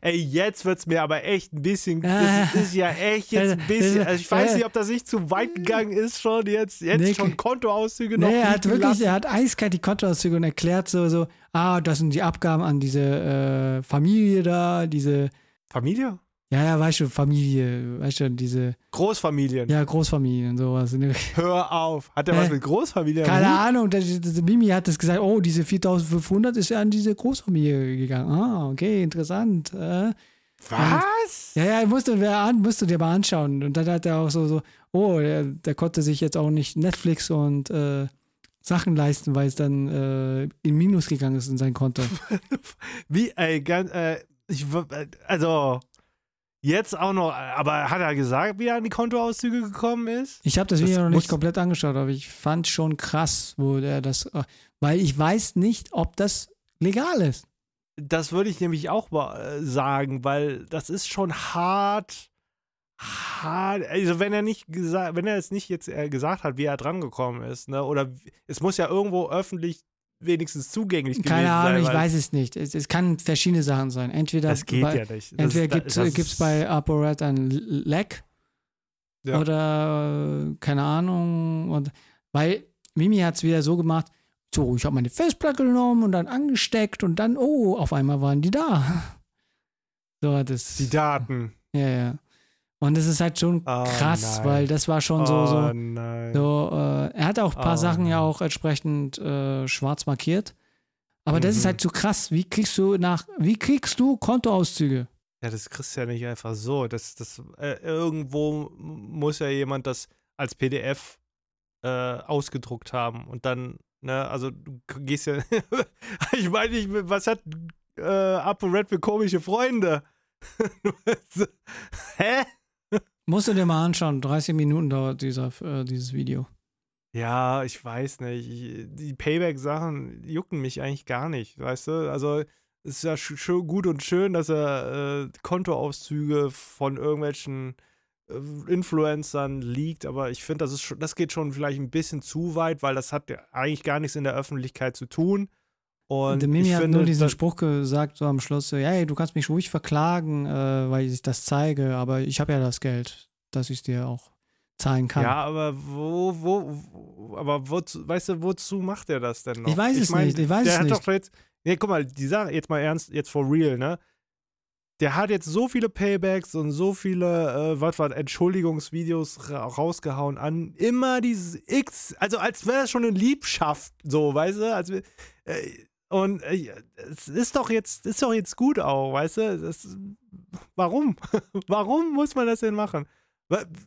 Ey, jetzt wird's mir aber echt ein bisschen. Das ist ja echt jetzt ein bisschen. Also ich weiß nicht, ob das nicht zu weit gegangen ist schon jetzt. Jetzt Nee, schon Kontoauszüge noch. Nee, er hat wirklich, lassen. er hat eiskalt die Kontoauszüge und erklärt so, so, ah, das sind die Abgaben an diese äh, Familie da, diese, Familie? Ja, ja, weißt du, Familie, weißt du, diese, Großfamilien. ja, Großfamilien und sowas. Hör auf. Hat er Hä? was mit Großfamilien? am Keine Hut? Ahnung, das, das, Mimi hat das gesagt, oh, diese 4500 ist ja an diese Großfamilie gegangen. Ah, okay, interessant. Äh, Was? ja, ja, musst du, an, musst du dir mal anschauen. Und dann hat er auch so, so oh, der, der konnte sich jetzt auch nicht Netflix und äh, Sachen leisten, weil es dann äh, in Minus gegangen ist in sein Konto. Wie, ey, ganz, äh, ich, äh, also, jetzt auch noch, aber hat er gesagt, wie er an die Kontoauszüge gekommen ist? Ich habe das, Das Video noch nicht komplett angeschaut, aber ich fand schon krass, wo der das, weil ich weiß nicht, ob das legal ist. Das würde ich nämlich auch äh, sagen, weil das ist schon hart. Hart. Also wenn er nicht gesagt, wenn er es nicht jetzt äh, gesagt hat, wie er drangekommen ist, ne? Oder es muss ja irgendwo öffentlich wenigstens zugänglich gewesen Keine Ahnung, sein. ich weiß es nicht. Es, es kann verschiedene Sachen sein. Entweder Das geht bei, ja nicht. Das entweder gibt das es ist- bei ApoRed ein Leck Ja. oder äh, keine Ahnung. Und, weil Mimi hat es wieder so gemacht, so, ich habe meine Festplatte genommen und dann angesteckt und dann, oh, auf einmal waren die da. So hat es. Die Daten. Ja, ja. Und es ist halt schon Oh, krass, nein. weil das war schon so, oh so, nein. so äh, er hat auch ein paar Oh, Sachen ja nein. auch entsprechend äh, schwarz markiert. Aber das ist Mhm. halt so krass. Wie kriegst du nach, wie kriegst du Kontoauszüge? Ja, das kriegst du ja nicht einfach so. Das, das, äh, irgendwo muss ja jemand das als PDF äh, ausgedruckt haben und dann, ne, also du gehst ja, ich meine, ich, was hat äh, ApoRed für komische Freunde? Hä? Musst du dir mal anschauen. 30 Minuten dauert dieser, äh, dieses Video. Ja, ich weiß nicht. Ich, die Payback-Sachen jucken mich eigentlich gar nicht, weißt du? Also, es ist ja gut und schön, dass er äh, Kontoauszüge von irgendwelchen äh, Influencern liegt, aber ich finde, das, das geht schon vielleicht ein bisschen zu weit, weil das hat ja eigentlich gar nichts in der Öffentlichkeit zu tun. Und der Mimi ich hat finde, nur diesen das- Spruch gesagt, so am Schluss, so, hey, du kannst mich ruhig verklagen, äh, weil ich das zeige, aber ich habe ja das Geld, dass ich es dir auch zahlen kann. Ja, aber wo, wo, aber wozu, weißt du, wozu macht er das denn noch? Ich weiß es mein, nicht, ich weiß der es hat nicht. Doch jetzt, nee, guck mal, die Sache, jetzt mal ernst, jetzt for real, ne? Der hat jetzt so viele Paybacks und so viele, äh, was war, Entschuldigungsvideos ra rausgehauen an immer dieses X, also als wäre es schon eine Liebschaft, so, weißt du? Als, wär- äh, und äh, es ist doch jetzt, ist doch jetzt gut auch, weißt du? Das, warum? warum muss man das denn machen?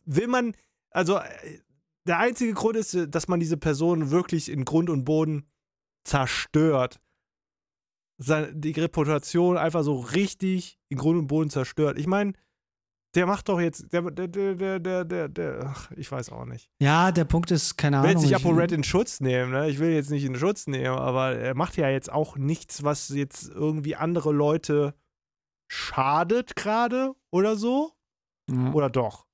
Will man, also äh, der einzige Grund ist, äh, dass man diese Person wirklich in Grund und Boden zerstört. Seine, die Reputation einfach so richtig in Grund und Boden zerstört. Ich meine, der macht doch jetzt, der, der, der, der, der, der, der ach, ich weiß auch nicht. Ja, der Punkt ist, keine Ich will Ahnung. jetzt nicht ich- ApoRed in Schutz nehmen, ne? Ich will jetzt nicht in Schutz nehmen, aber er macht ja jetzt auch nichts, was jetzt irgendwie andere Leute schadet gerade oder so. ja. Oder doch?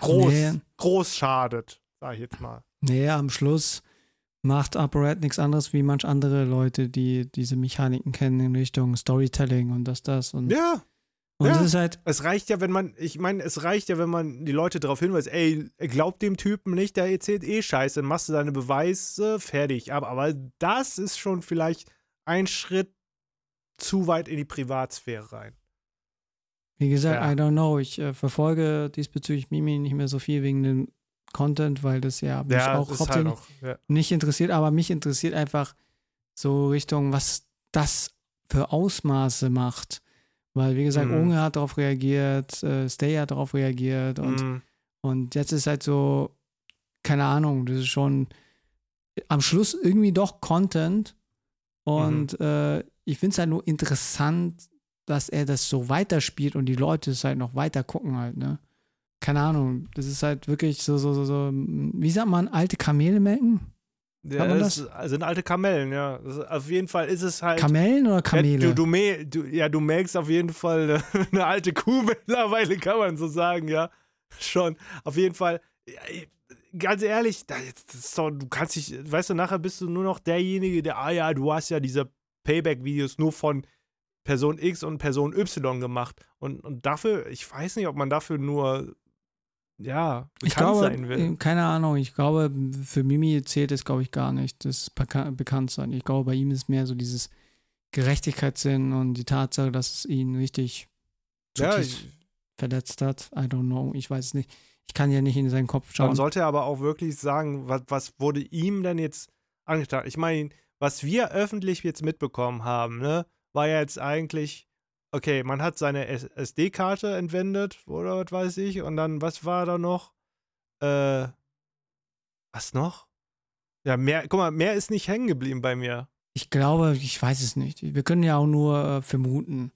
Groß, Nee. groß schadet, sag ich jetzt mal. Nee, am Schluss macht ApoRed nichts anderes wie manch andere Leute, die diese Mechaniken kennen in Richtung Storytelling und das, das. Und, Ja, und ja. halt, es reicht ja, wenn man, ich meine, es reicht ja, wenn man die Leute darauf hinweist, ey, glaubt dem Typen nicht, der erzählt eh Scheiße, dann machst du deine Beweise, fertig. Aber, aber das ist schon vielleicht ein Schritt zu weit in die Privatsphäre rein. wie gesagt, Ja. I don't know. Ich äh, verfolge diesbezüglich Mimi nicht mehr so viel wegen dem Content, weil das ja mich Ja, auch halt hauptsächlich auch. Ja. nicht interessiert, aber mich interessiert einfach so Richtung, was das für Ausmaße macht. Weil, wie gesagt, Mhm. Unge hat darauf reagiert, äh, Stay hat darauf reagiert und, Mm, und jetzt ist halt so, keine Ahnung, das ist schon am Schluss irgendwie doch Content und äh, ich finde es halt nur interessant, dass er das so weiterspielt und die Leute es halt noch weiter gucken halt, ne? Keine Ahnung, das ist halt wirklich so, so, so, so, wie sagt man, alte Kamele melken? Ja, man das sind alte Kamellen, ja. Das, auf jeden Fall ist es halt. Kamellen oder Kamele? Ja, du, du, du, ja, du melkst auf jeden Fall eine, eine alte Kuh mittlerweile, kann man so sagen, ja. Schon. Auf jeden Fall, ja, ganz ehrlich, da- das ist doch, du kannst dich, weißt du, nachher bist du nur noch derjenige, der, ah ja, du hast ja diese Payback-Videos nur von Person X und Person Y gemacht. Und, und dafür, ich weiß nicht, ob man dafür nur, ja, bekannt ich glaube, sein will. äh, keine Ahnung, ich glaube, für Mimi zählt es, glaube ich, gar nicht, das Beka bekannt sein. Ich glaube, bei ihm ist mehr so dieses Gerechtigkeitssinn und die Tatsache, dass es ihn richtig Ja, ich, verletzt hat. I don't know, ich weiß es nicht. Ich kann ja nicht in seinen Kopf Man schauen. sollte aber auch wirklich sagen, was, was wurde ihm denn jetzt angetan? Ich meine, was wir öffentlich jetzt mitbekommen haben, ne, war ja jetzt eigentlich, okay, man hat seine SD-Karte entwendet oder was weiß ich, und dann, was war da noch? Äh, was noch? Ja, mehr, guck mal, mehr ist nicht hängen geblieben bei mir. Ich glaube, ich weiß es nicht. Wir können ja auch nur äh, vermuten.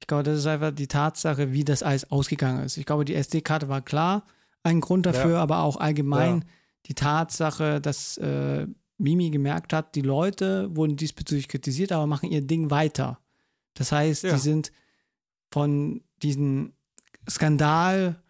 Ich glaube, das ist einfach die Tatsache, wie das alles ausgegangen ist. Ich glaube, die SD-Karte war klar, ein Grund dafür, Ja. aber auch allgemein Ja. die Tatsache, dass äh, Mimi gemerkt hat, die Leute wurden diesbezüglich kritisiert, aber machen ihr Ding weiter. Das heißt, Ja. die sind von diesem Skandal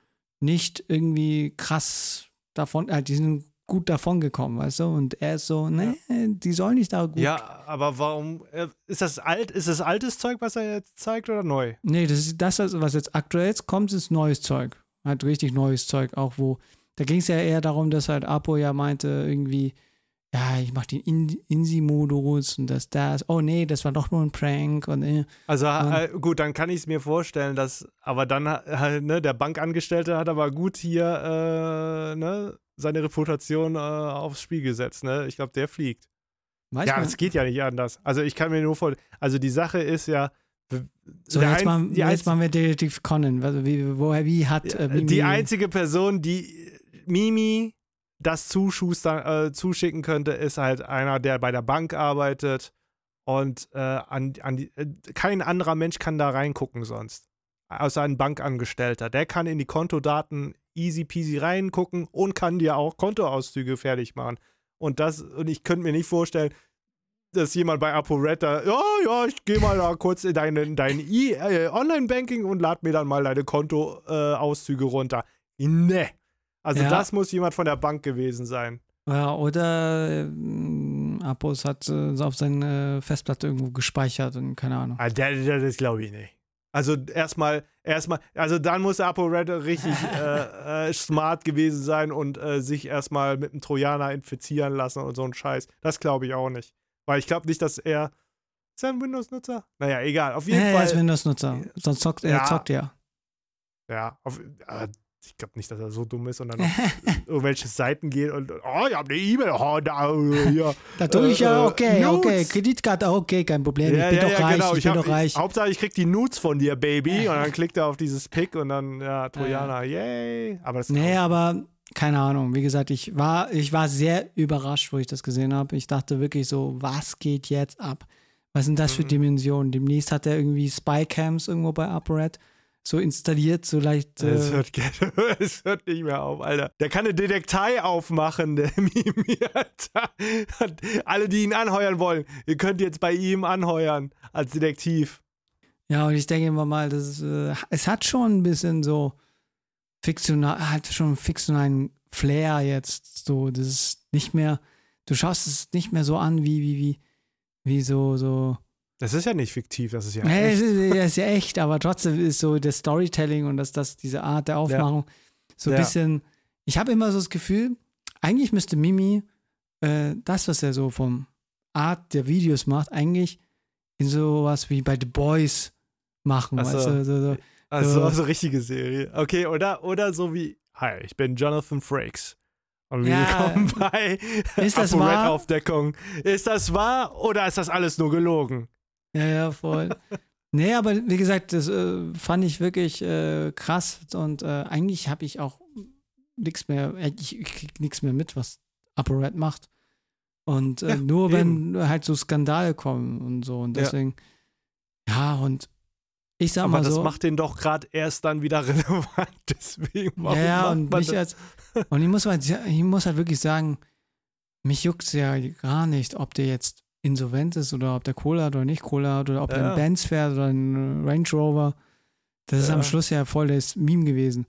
nicht irgendwie krass davon, äh, die sind gut davon gekommen, weißt du? Und er ist so, ne, die sollen nicht da gut. Ja, aber warum? äh, Ist das alt? Ist das altes Zeug, was er jetzt zeigt oder neu? Nee, das ist das, was jetzt aktuell jetzt kommt, ist neues Zeug. Halt richtig neues Zeug, auch wo. Da ging es ja eher darum, dass halt Apo ja meinte, irgendwie, ja, ich mach den In Insi-Modus und das, das. Oh nee, das war doch nur ein Prank und äh. Also äh, gut, dann kann ich es mir vorstellen, dass, aber dann halt, ne, der Bankangestellte hat aber gut hier äh, ne, seine Reputation äh, aufs Spiel gesetzt, ne? Ich glaube, der fliegt. Weiß ja, es geht ja nicht anders. Also ich kann mir nur vor, also die Sache ist ja, So, jetzt, mal, die, jetzt machen wir Detektiv Conan. Also wie, woher, wie hat äh, Mimi, die einzige Person, die Mimi das äh, zuschicken könnte, ist halt einer, der bei der Bank arbeitet und äh, an, an die, äh, kein anderer Mensch kann da reingucken sonst. Außer ein Bankangestellter. Der kann in die Kontodaten easy peasy reingucken und kann dir auch Kontoauszüge fertig machen. Und das, und ich könnte mir nicht vorstellen, dass jemand bei ApoRed da, ja, ja, ich gehe mal da kurz in deine, in dein I- äh, Online-Banking und lad mir dann mal deine Kontoauszüge Auszüge runter. Ne. Also Ja. das muss jemand von der Bank gewesen sein. Ja, oder äh, Apos hat äh, auf seine Festplatte irgendwo gespeichert und keine Ahnung. Ah, der, der, das glaube ich nicht. Also erstmal, erstmal, also dann muss ApoRed richtig äh, äh, smart gewesen sein und äh, sich erstmal mit einem Trojaner infizieren lassen und so ein Scheiß. Das glaube ich auch nicht. Weil ich glaube nicht, dass er. Ist er ein Windows-Nutzer? Naja, egal. Auf jeden Ja, er Fall. ist Windows-Nutzer. Sonst zockt er Ja. zockt er. Ja, auf, äh, ich glaube nicht, dass er so dumm ist und dann auf irgendwelche Seiten geht und, oh, ich habe eine E-Mail, oh, da, äh, ja. Da tue ich ja, Äh, äh, okay, okay. Kreditkarte, okay, kein Problem. ja, ich bin ja, doch ja, reich, genau. ich, Ich bin hab, doch reich. Hauptsache, ich krieg die Nudes von dir, Baby. Und dann klickt er auf dieses Pick und dann, ja, Trojaner, yay. Aber das Nee, aber keine Ahnung. Wie gesagt, ich war, ich war sehr überrascht, wo ich das gesehen habe. Ich dachte wirklich so, was geht jetzt ab? Was sind das für Mhm. Dimensionen? Demnächst hat er irgendwie Spycams irgendwo bei UpRed so installiert, so leicht. Es Äh, hört, es hört nicht mehr auf, Alter. Der kann eine Detektei aufmachen, der Mimi, Alter. Alle, die ihn anheuern wollen, ihr könnt jetzt bei ihm anheuern als Detektiv. ja, und ich denke immer mal, das ist, äh, es hat schon ein bisschen so fiktional, hat schon einen fiktionalen Flair jetzt. So, das ist nicht mehr, du schaust es nicht mehr so an, wie, wie, wie, wie so, so. Das ist ja nicht fiktiv, das ist ja. Nee, echt. es ist, ja, ist ja echt, aber trotzdem ist so das Storytelling und das, das, diese Art der Aufmachung so ein Ja. bisschen. Ich habe immer so das Gefühl, eigentlich müsste Mimi äh, das, was er so vom Art der Videos macht, eigentlich in sowas wie bei The Boys machen. Ach so. Weißt du, so, so. Also Ja. so richtige Serie. Okay, oder, oder so wie, hi, ich bin Jonathan Frakes. Und wir Ja. kommen bei Ist das wahr? Aufdeckung. Ist das wahr oder ist das alles nur gelogen? Ja, ja, voll. nee, aber wie gesagt, das äh, fand ich wirklich äh, krass und äh, eigentlich habe ich auch nichts mehr, äh, ich, ich krieg nichts mehr mit, was ApoRed macht. Und äh, Ja, nur wenn halt so Skandale kommen und so und Ja. deswegen, ja, und ich sag Aber mal das so. macht den doch gerade erst dann wieder relevant. Deswegen, warum ja, ja, macht und mich das? als, und ich muss, halt, ich muss halt wirklich sagen, mich juckt ja gar nicht, ob der jetzt insolvent ist oder ob der Kohle hat oder nicht Kohle hat oder ob der Ja. einen Benz fährt oder einen Range Rover. Das ist Ja. am Schluss ja voll das Meme gewesen.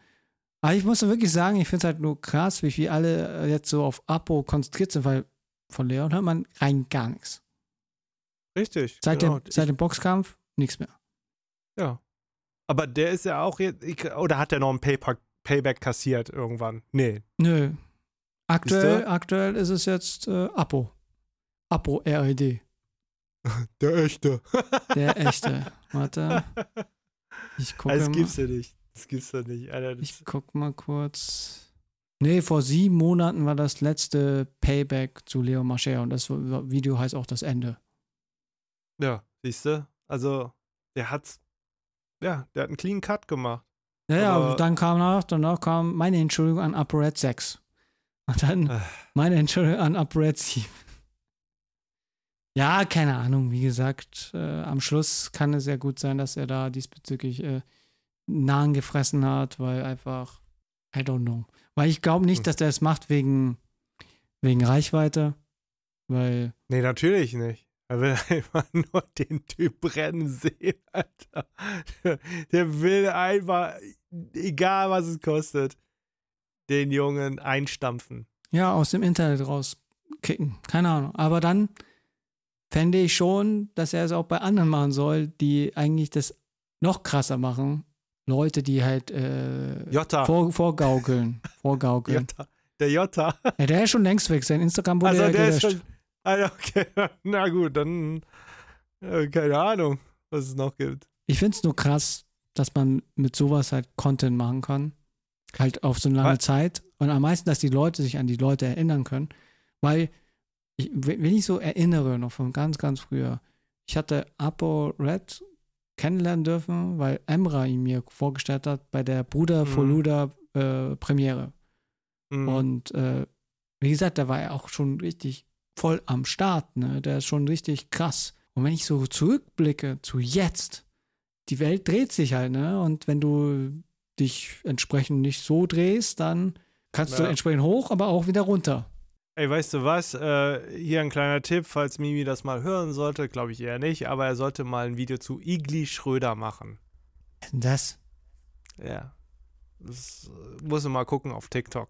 Aber ich muss wirklich sagen, ich finde es halt nur krass, wie viel alle jetzt so auf Apo konzentriert sind, weil von Leon hört man rein gar nichts. Richtig. Seit, genau. dem, seit dem Boxkampf nichts mehr. ja. Aber der ist ja auch jetzt, oder hat der noch ein Payback, Payback kassiert irgendwann? Nee. Nö. Aktuell, aktuell ist es jetzt äh, Apo. Apo RID. Der echte. Der echte. Warte. Ich gucke Das mal. gibt's ja nicht. Das gibt's ja nicht. Alter, Ich guck mal kurz. Nee, vor sieben Monaten war das letzte Payback zu Leo Mascher und das Video heißt auch das Ende. ja, siehst du? Also, der hat's, ja, der hat einen clean Cut gemacht. Ja, ja, Aber- dann kam nach, danach kam meine Entschuldigung an ApoRed 6. Und dann Ah. meine Entschuldigung an Abretzi. Ja, keine Ahnung, wie gesagt, äh, am Schluss kann es sehr gut sein, dass er da diesbezüglich äh, Nahen gefressen hat, weil einfach, I don't know. Weil ich glaube nicht, Hm. dass der es macht wegen, wegen Reichweite, weil, Nee, natürlich nicht. Er will einfach nur den Typ brennen sehen, Alter. Der will einfach, egal was es kostet, den Jungen einstampfen. ja, aus dem Internet rauskicken. Keine Ahnung. Aber dann fände ich schon, dass er es auch bei anderen machen soll, die eigentlich das noch krasser machen. Leute, die halt äh, Jota. vor, vorgaukeln. Vorgaukeln. Jota. Der Jota. Ja, der ist schon längst weg. Sein Instagram wurde Also ja der ist gelöscht. schon. Ah, okay. Na gut, dann. äh, keine Ahnung, was es noch gibt. Ich finde es nur krass, dass man mit sowas halt Content machen kann. Halt auf so eine lange Was? Zeit. Und am meisten, dass die Leute sich an die Leute erinnern können. Weil, ich, wenn ich so erinnere, noch von ganz, ganz früher, ich hatte Apo Red kennenlernen dürfen, weil Emra ihn mir vorgestellt hat bei der Bruder Mhm. Foluda äh, Premiere. Mhm. Und äh, wie gesagt, da war er auch schon richtig voll am Start, ne? Der ist schon richtig krass. Und wenn ich so zurückblicke zu jetzt, die Welt dreht sich halt, ne? Und wenn du dich entsprechend nicht so drehst, dann kannst du Ja. entsprechend hoch, aber auch wieder runter. Ey, weißt du was? Äh, hier ein kleiner Tipp, falls Mimi das mal hören sollte, glaube ich eher nicht, aber er sollte mal ein Video zu Igli Schröder machen. Das. Ja. Das äh, muss er mal gucken auf TikTok.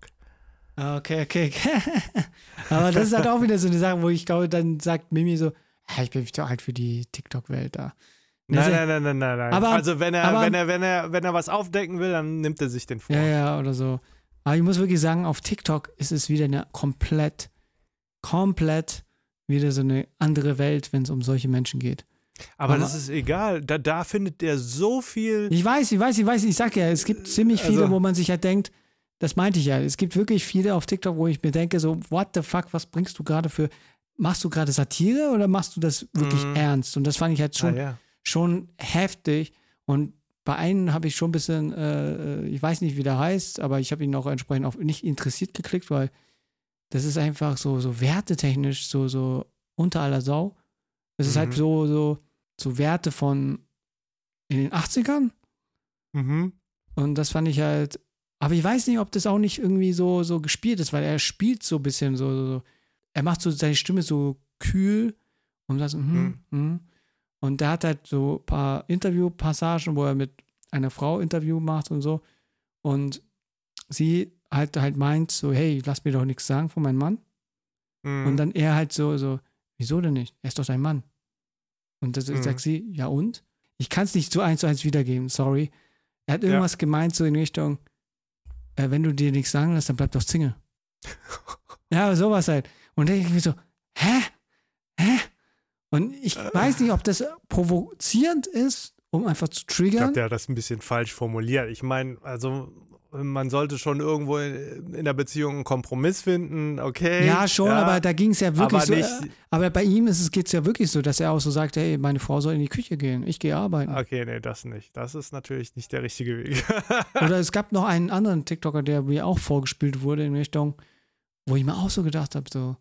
Ah, Okay, okay, aber das ist halt auch wieder so eine Sache, wo ich glaube, dann sagt Mimi so, "Ah, ich bin zu alt für die TikTok-Welt da. Nein, Also- nein, nein, nein, nein, nein. Aber- also wenn er, aber- wenn er, wenn er, wenn er was aufdecken will, dann nimmt er sich den vor. Ja, ja, oder so. Aber ich muss wirklich sagen, auf TikTok ist es wieder eine komplett, komplett wieder so eine andere Welt, wenn es um solche Menschen geht. Aber, Aber- das ist egal. Da, da findet er so viel. Ich weiß, ich weiß, ich weiß, ich sag ja, es gibt ziemlich viele, Also- wo man sich halt denkt, das meinte ich ja, es gibt wirklich viele auf TikTok, wo ich mir denke, so, what the fuck, was bringst du gerade für, machst du gerade Satire oder machst du das wirklich Mhm. ernst? Und das fand ich halt schon, ja. schon heftig. Und bei einem habe ich schon ein bisschen, äh, ich weiß nicht, wie der heißt, aber ich habe ihn auch entsprechend auf nicht interessiert geklickt, weil das ist einfach so, so wertetechnisch so, so unter aller Sau. Es ist halt Mhm. so, so, so Werte von in den 80ern. Mhm. Und das fand ich halt, aber ich weiß nicht, ob das auch nicht irgendwie so, so gespielt ist, weil er spielt so ein bisschen so, so, so er macht so seine Stimme so kühl und das, hm, hm. Und der hat halt so ein paar Interviewpassagen, wo er mit einer Frau Interview macht und so. Und sie halt halt meint so, hey, lass mir doch nichts sagen von meinem Mann. Mhm. Und dann er halt so, so, wieso denn nicht? Er ist doch dein Mann. Und das Mhm. sagt sie, ja und? Ich kann es nicht so eins zu eins wiedergeben, sorry. Er hat irgendwas gemeint, so in Richtung, äh, wenn du dir nichts sagen lässt, dann bleib doch Single. ja, sowas halt. Und dann denke ich mir so? Hä? Und ich weiß nicht, ob das provozierend ist, um einfach zu Ich glaube, triggern. der hat das ein bisschen falsch formuliert. Ich meine, also man sollte schon irgendwo in, in der Beziehung einen Kompromiss finden, okay. Ja, schon, aber da ging es ja wirklich aber so. nicht, äh, Aber bei ihm ist es geht's ja wirklich so, dass er auch so sagt, hey, meine Frau soll in die Küche gehen, ich gehe arbeiten. Okay, nee, das nicht. Das ist natürlich nicht der richtige Weg. Oder es gab noch einen anderen TikToker, der mir auch vorgespielt wurde in Richtung, wo ich mir auch so gedacht habe, so,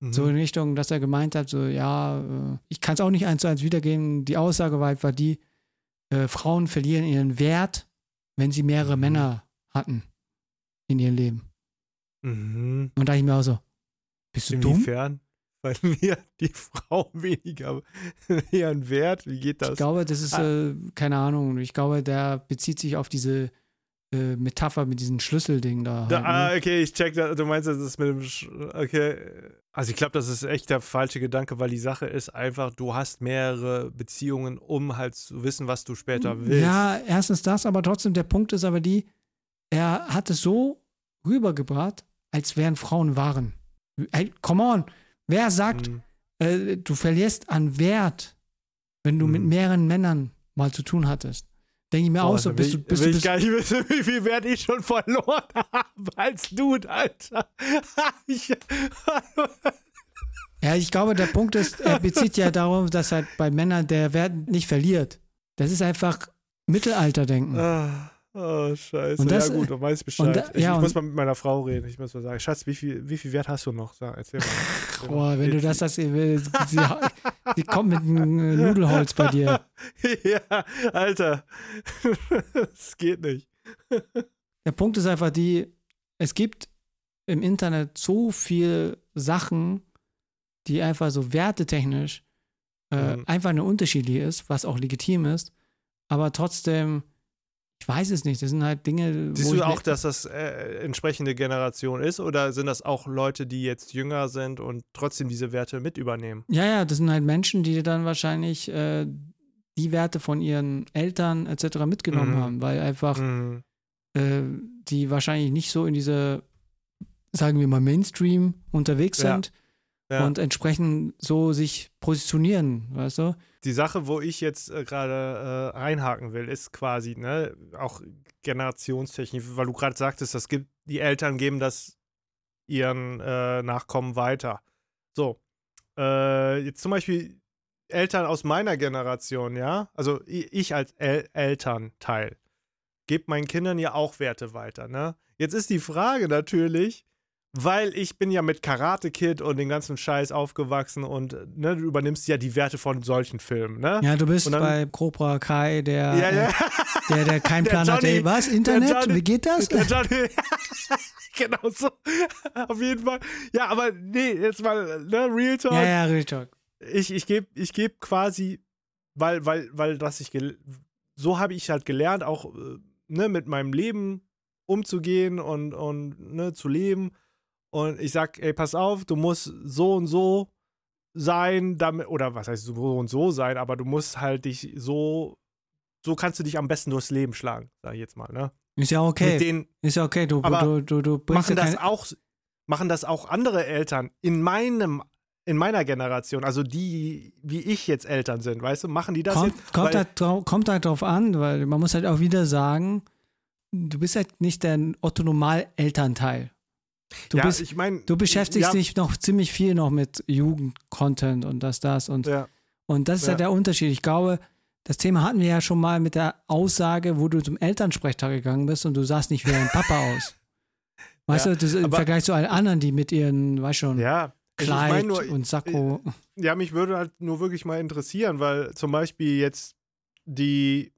so in Richtung, dass er gemeint hat, so, ja, äh, ich kann es auch nicht eins zu eins wiedergeben. Die Aussage war einfach die, äh, Frauen verlieren ihren Wert, wenn sie mehrere Mhm. Männer hatten in ihrem Leben. Mhm. Und da dachte ich mir auch so, bist du dumm? Inwiefern? Weil mir die Frau weniger ihren Wert. Wie geht Ich das? glaube, das ist, Ah. äh, keine Ahnung, ich glaube, der bezieht sich auf diese äh, Metapher mit diesem Schlüsselding da. Da, halt, ah, ne? okay, ich check, da- du meinst, das ist mit dem. Sch okay. Also, ich glaube, das ist echt der falsche Gedanke, weil die Sache ist einfach, du hast mehrere Beziehungen, um halt zu wissen, was du später willst. Ja, erstens das, aber trotzdem, der Punkt ist aber die, er hat es so rübergebracht, als wären Frauen Waren. Hey, come on, wer sagt, Mhm. äh, du verlierst an Wert, wenn du mit Mhm. mehreren Männern mal zu tun hattest? Denke ich mir auch so, bist du, ich, bist will du, ich gar nicht wissen, wie viel Wert ich schon verloren habe als Dude, Alter. ich, ja, ich glaube, der Punkt ist, er bezieht ja darauf, dass halt bei Männern der Wert nicht verliert. Das ist einfach Mittelalterdenken. Ah, Oh, scheiße. Und das- ja gut, du weißt Bescheid. da- ich, ja, ich muss mal mit meiner Frau reden. Ich muss mal sagen, Schatz, wie viel, wie viel Wert hast du noch? Sag, erzähl mal. Boah, wenn du das sagst, sie, sie, sie kommt mit einem äh, Nudelholz bei dir. ja, Alter. Es geht nicht. Der Punkt ist einfach die, es gibt im Internet so viel Sachen, die einfach so wertetechnisch äh, Mhm. einfach eine unterschiedliche ist, was auch legitim ist, aber trotzdem, ich weiß es nicht, das sind halt Dinge, Siehst wo du auch, dass das äh, entsprechende Generation ist oder sind das auch Leute, die jetzt jünger sind und trotzdem diese Werte mit übernehmen? Ja, ja, das sind halt Menschen, die dann wahrscheinlich äh, die Werte von ihren Eltern etc. mitgenommen Mhm. haben, weil einfach Mhm. äh, die wahrscheinlich nicht so in diese, sagen wir mal, Mainstream unterwegs Ja. sind Ja. und entsprechend so sich positionieren, weißt du? Die Sache, wo ich jetzt äh, gerade äh, einhaken will, ist quasi, ne, auch Generationstechnik, weil du gerade sagtest, das gibt, die Eltern geben das ihren äh, Nachkommen weiter. So. Äh, jetzt zum Beispiel Eltern aus meiner Generation, ja, also ich als El Elternteil, gebe meinen Kindern ja auch Werte weiter, ne? Jetzt ist die Frage natürlich, weil ich bin ja mit Karate Kid und den ganzen Scheiß aufgewachsen und ne, du übernimmst ja die Werte von solchen Filmen, ne? Ja, du bist dann- bei Cobra Kai, der, ja, ja. äh, der, der keinen Plan hat. Johnny- Ey, was? Internet? Johnny- Wie geht das? Der Johnny. genau so. Auf jeden Fall. Ja, aber nee, jetzt mal, ne, Real Talk. Ja, ja, Real Talk. Ich, ich gebe ich geb quasi, weil, weil, weil das ich, so habe ich halt gelernt, auch äh, ne, mit meinem Leben umzugehen und, und ne, zu leben. Und ich sag, ey, pass auf, du musst so und so sein, damit, oder was heißt so und so sein, aber du musst halt dich so, so kannst du dich am besten durchs Leben schlagen, sag ich jetzt mal, ne? Ist ja okay. Den, Ist ja okay. Du, du, du, du bringst machen das auch machen das auch andere Eltern in meinem in meiner Generation, also die wie ich jetzt Eltern sind, weißt du, machen die das kommt, jetzt? kommt, halt, drau- kommt halt drauf an, weil man muss halt auch wieder sagen, du bist halt nicht der Otto-Normal-Elternteil. Du, ja, bist, ich meine, du beschäftigst ja, dich noch ziemlich viel noch mit Jugend-Content und das, das und Ja, Und das ist Ja. der Unterschied. Ich glaube, das Thema hatten wir ja schon mal mit der Aussage, wo du zum Elternsprechtag gegangen bist und du sahst nicht wie dein Papa aus. Weißt du, das, im Vergleich zu allen anderen, die mit ihren, weißt schon, ja. Ich, ich Kleid mein nur, und Sakko. ja, mich würde halt nur wirklich mal interessieren, weil zum Beispiel jetzt die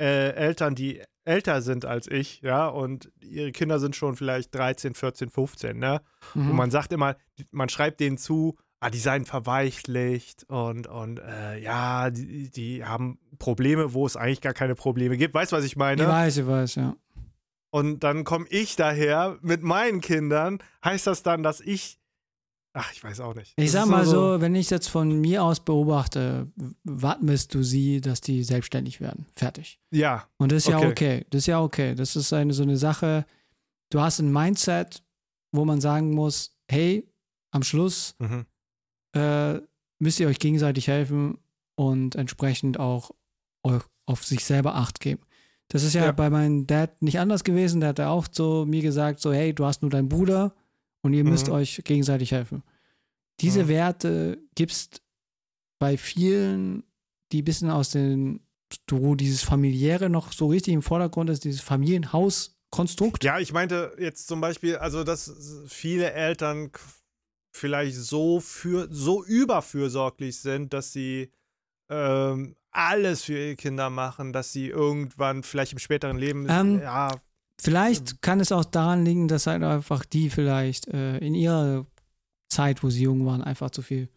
äh, Eltern, die älter sind als ich, ja, und ihre Kinder sind schon vielleicht 13, 14, 15, ne? Mhm. Und man sagt immer, man schreibt denen zu, ah, die seien verweichlicht und, und äh, ja, die, die haben Probleme, wo es eigentlich gar keine Probleme gibt. Weißt du, was ich meine? ich weiß, ich weiß, ja. Und dann komme ich daher mit meinen Kindern. Heißt das dann, dass ich. Ach, ich weiß auch nicht. Ich Das sag mal nur so, wenn ich jetzt von mir aus beobachte, wartest du sie, dass die selbstständig werden. Fertig. Ja, Und das ist ja Okay. okay. Das ist ja okay. Das ist eine, so eine Sache. Du hast ein Mindset, wo man sagen muss, hey, am Schluss mhm. äh, müsst ihr euch gegenseitig helfen und entsprechend auch euch auf sich selber Acht geben. Das ist ja, Ja. bei meinem Dad nicht anders gewesen. Der hat ja auch so mir gesagt, so hey, du hast nur deinen Bruder und ihr müsst Mhm. euch gegenseitig helfen. Diese Mhm. Werte gibt's bei vielen, die ein bisschen aus den, wo dieses familiäre noch so richtig im Vordergrund ist, dieses Familienhauskonstrukt. Ja, ich meinte jetzt zum Beispiel, also dass viele Eltern vielleicht so für so überfürsorglich sind, dass sie ähm, alles für ihre Kinder machen, dass sie irgendwann vielleicht im späteren Leben Ähm, ja Vielleicht kann es auch daran liegen, dass halt einfach die vielleicht äh, in ihrer Zeit, wo sie jung waren, einfach zu viel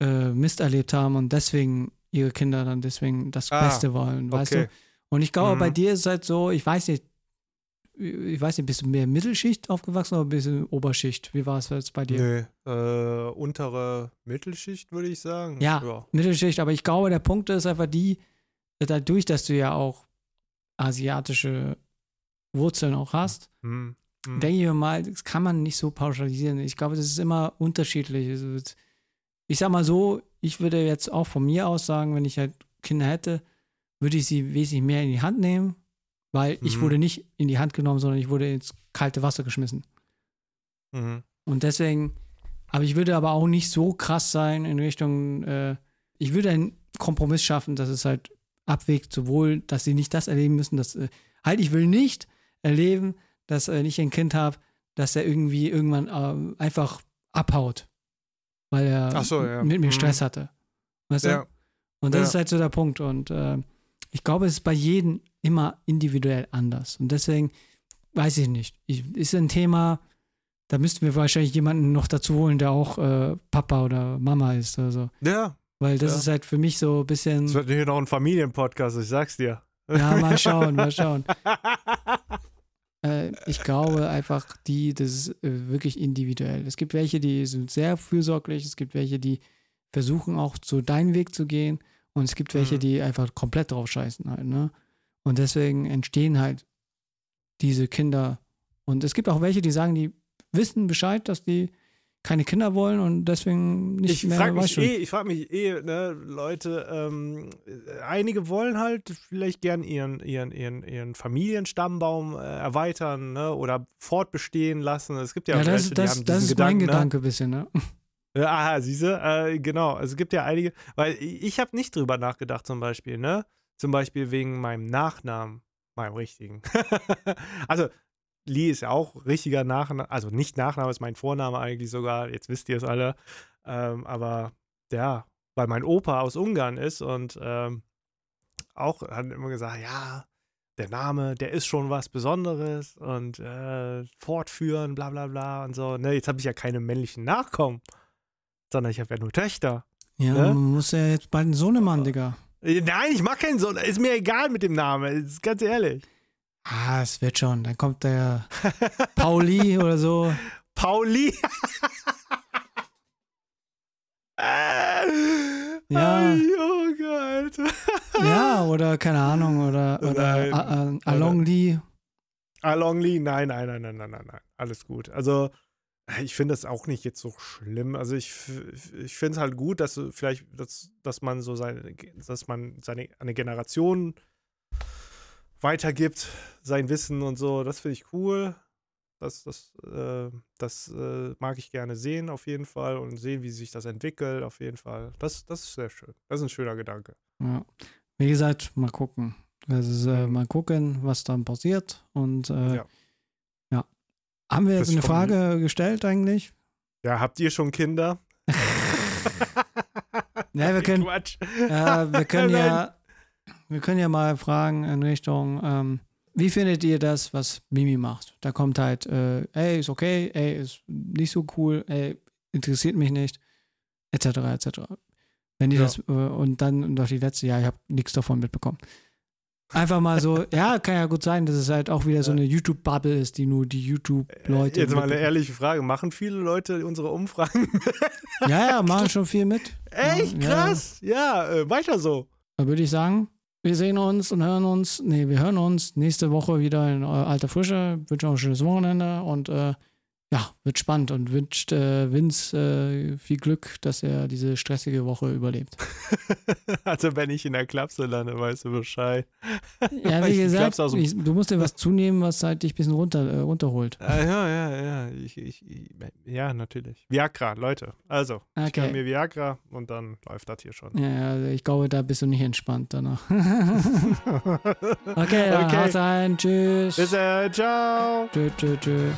äh, Mist erlebt haben und deswegen ihre Kinder dann deswegen das Ah, Beste wollen, weißt okay. du? Und ich glaube, Mhm. bei dir ist es halt so, ich weiß nicht, ich weiß nicht, bist du mehr Mittelschicht aufgewachsen oder bist du Oberschicht? Wie war es jetzt bei dir? Nö, äh, untere Mittelschicht würde ich sagen. Ja. Mittelschicht, aber ich glaube, der Punkt ist einfach die, dadurch, dass du ja auch asiatische Wurzeln auch hast, Hm. Hm. denke ich mir mal, das kann man nicht so pauschalisieren. Ich glaube, das ist immer unterschiedlich. Also, ich sag mal so, ich würde jetzt auch von mir aus sagen, wenn ich halt Kinder hätte, würde ich sie wesentlich mehr in die Hand nehmen, weil ich Mhm. wurde nicht in die Hand genommen, sondern ich wurde ins kalte Wasser geschmissen. Mhm. Und deswegen, aber ich würde aber auch nicht so krass sein in Richtung, äh, ich würde einen Kompromiss schaffen, dass es halt abwägt, sowohl, dass sie nicht das erleben müssen, dass, äh, Halt, ich will nicht erleben, dass wenn ich ein Kind habe, dass er irgendwie irgendwann ähm, einfach abhaut, weil er so, ja. mit mir Mhm. Stress hatte. Weißt du? Ja. Und das Ja. ist halt so der Punkt. Und äh, ich glaube, es ist bei jedem immer individuell anders. Und deswegen weiß ich nicht. Ich, ist ein Thema, da müssten wir wahrscheinlich jemanden noch dazu holen, der auch äh, Papa oder Mama ist oder so. Ja, Weil das Ja. ist halt für mich so ein bisschen. es wird hier noch ein Familienpodcast, ich sag's dir. Ja, mal schauen, mal schauen. Äh, ich glaube einfach, die, das ist äh, wirklich individuell. Es gibt welche, die sind sehr fürsorglich, es gibt welche, die versuchen auch so deinen Weg zu gehen und es gibt welche, Mhm. die einfach komplett drauf scheißen halt, ne? Und deswegen entstehen halt diese Kinder. Und es gibt auch welche, die sagen, die wissen Bescheid, dass die keine Kinder wollen und deswegen nicht ich mehr weiß mich eh, ich frage mich eh, ne, Leute, ähm, einige wollen halt vielleicht gern ihren, ihren, ihren, ihren Familienstammbaum äh, erweitern, ne, oder fortbestehen lassen. Es gibt ja, Ja, das, die das, haben das diesen ist mein Gedanken, Gedanke ein bisschen, ne? Ne? Aha, siehste, äh, genau. Also es gibt ja einige, weil ich, ich habe nicht drüber nachgedacht, zum Beispiel, ne? Zum Beispiel wegen meinem Nachnamen, meinem richtigen. also Lee ist ja auch richtiger Nachname, also nicht Nachname ist mein Vorname eigentlich sogar, jetzt wisst ihr es alle. Ähm, aber ja, weil mein Opa aus Ungarn ist und ähm, auch hat immer gesagt, ja, der Name, der ist schon was Besonderes und äh, fortführen, bla bla bla und so. Ne, jetzt habe ich ja keine männlichen Nachkommen, sondern ich habe ja nur Töchter. Ja, Ne? man muss ja jetzt bald einen Sohnemann, Digga. Äh, Nein, ich mag keinen Sohn, ist mir egal mit dem Namen, ist ganz ehrlich. Ah, es wird schon. Dann kommt der Pauli oder so. Pauli. Ja. Junge, Alter. Ja, oder keine Ahnung, oder, oder Along Lee. Along Lee, nein, nein, nein, nein, nein, nein, nein. Alles gut. Also, ich finde das auch nicht jetzt so schlimm. Also, ich, ich finde es halt gut, dass vielleicht, dass, dass man so seine, dass man seine eine Generation weitergibt, sein Wissen und so. Das finde ich cool. Das, das, äh, das äh, mag ich gerne sehen, auf jeden Fall. Und sehen, wie sich das entwickelt, auf jeden Fall. Das, das ist sehr schön. Das ist ein schöner Gedanke. Ja. Wie gesagt, mal gucken. Also, äh, Mhm. mal gucken, was dann passiert. Und äh, ja. Ja. Haben wir jetzt eine Frage gestellt eigentlich? Ja, habt ihr schon Kinder? Ja, wir können, wir können ja, wir können ja mal fragen in Richtung, ähm, wie findet ihr das, was Mimi macht? Da kommt halt, äh, ey, ist okay, ey, ist nicht so cool, ey, interessiert mich nicht, etc., etc. Wenn ihr Ja. das, äh, und dann noch die letzte, ja, ich habe nichts davon mitbekommen. Einfach mal so, ja, kann ja gut sein, dass es halt auch wieder so Ja. eine YouTube-Bubble ist, die nur die YouTube-Leute. Jetzt mal eine ehrliche Frage. Machen viele Leute unsere Umfragen? Ja, ja, machen schon viel mit. Echt? Ja. Krass. Ja, äh, weiter so. Da würde ich sagen, wir sehen uns und hören uns. Nee, wir hören uns nächste Woche wieder in äh, alter Frische. Wünsche auch ein schönes Wochenende und äh, ja, wird spannend und wünscht äh, Vince äh, viel Glück, dass er diese stressige Woche überlebt. Also, wenn ich in der Klapse lande, weißt du Bescheid. Ja, wie Ich gesagt, ich, du musst dir was zunehmen, was halt dich ein bisschen runter, äh, runterholt. Ah, ja, ja, ja. Ich, ich, ich, ja, natürlich. Viagra, Leute. Also, ich Okay. nehme mir Viagra und dann läuft das hier schon. Ja, also ich glaube, da bist du nicht entspannt danach. okay, dann Okay. haut rein. Tschüss. Bis dann. Ciao. Tschö, tschö, tschö.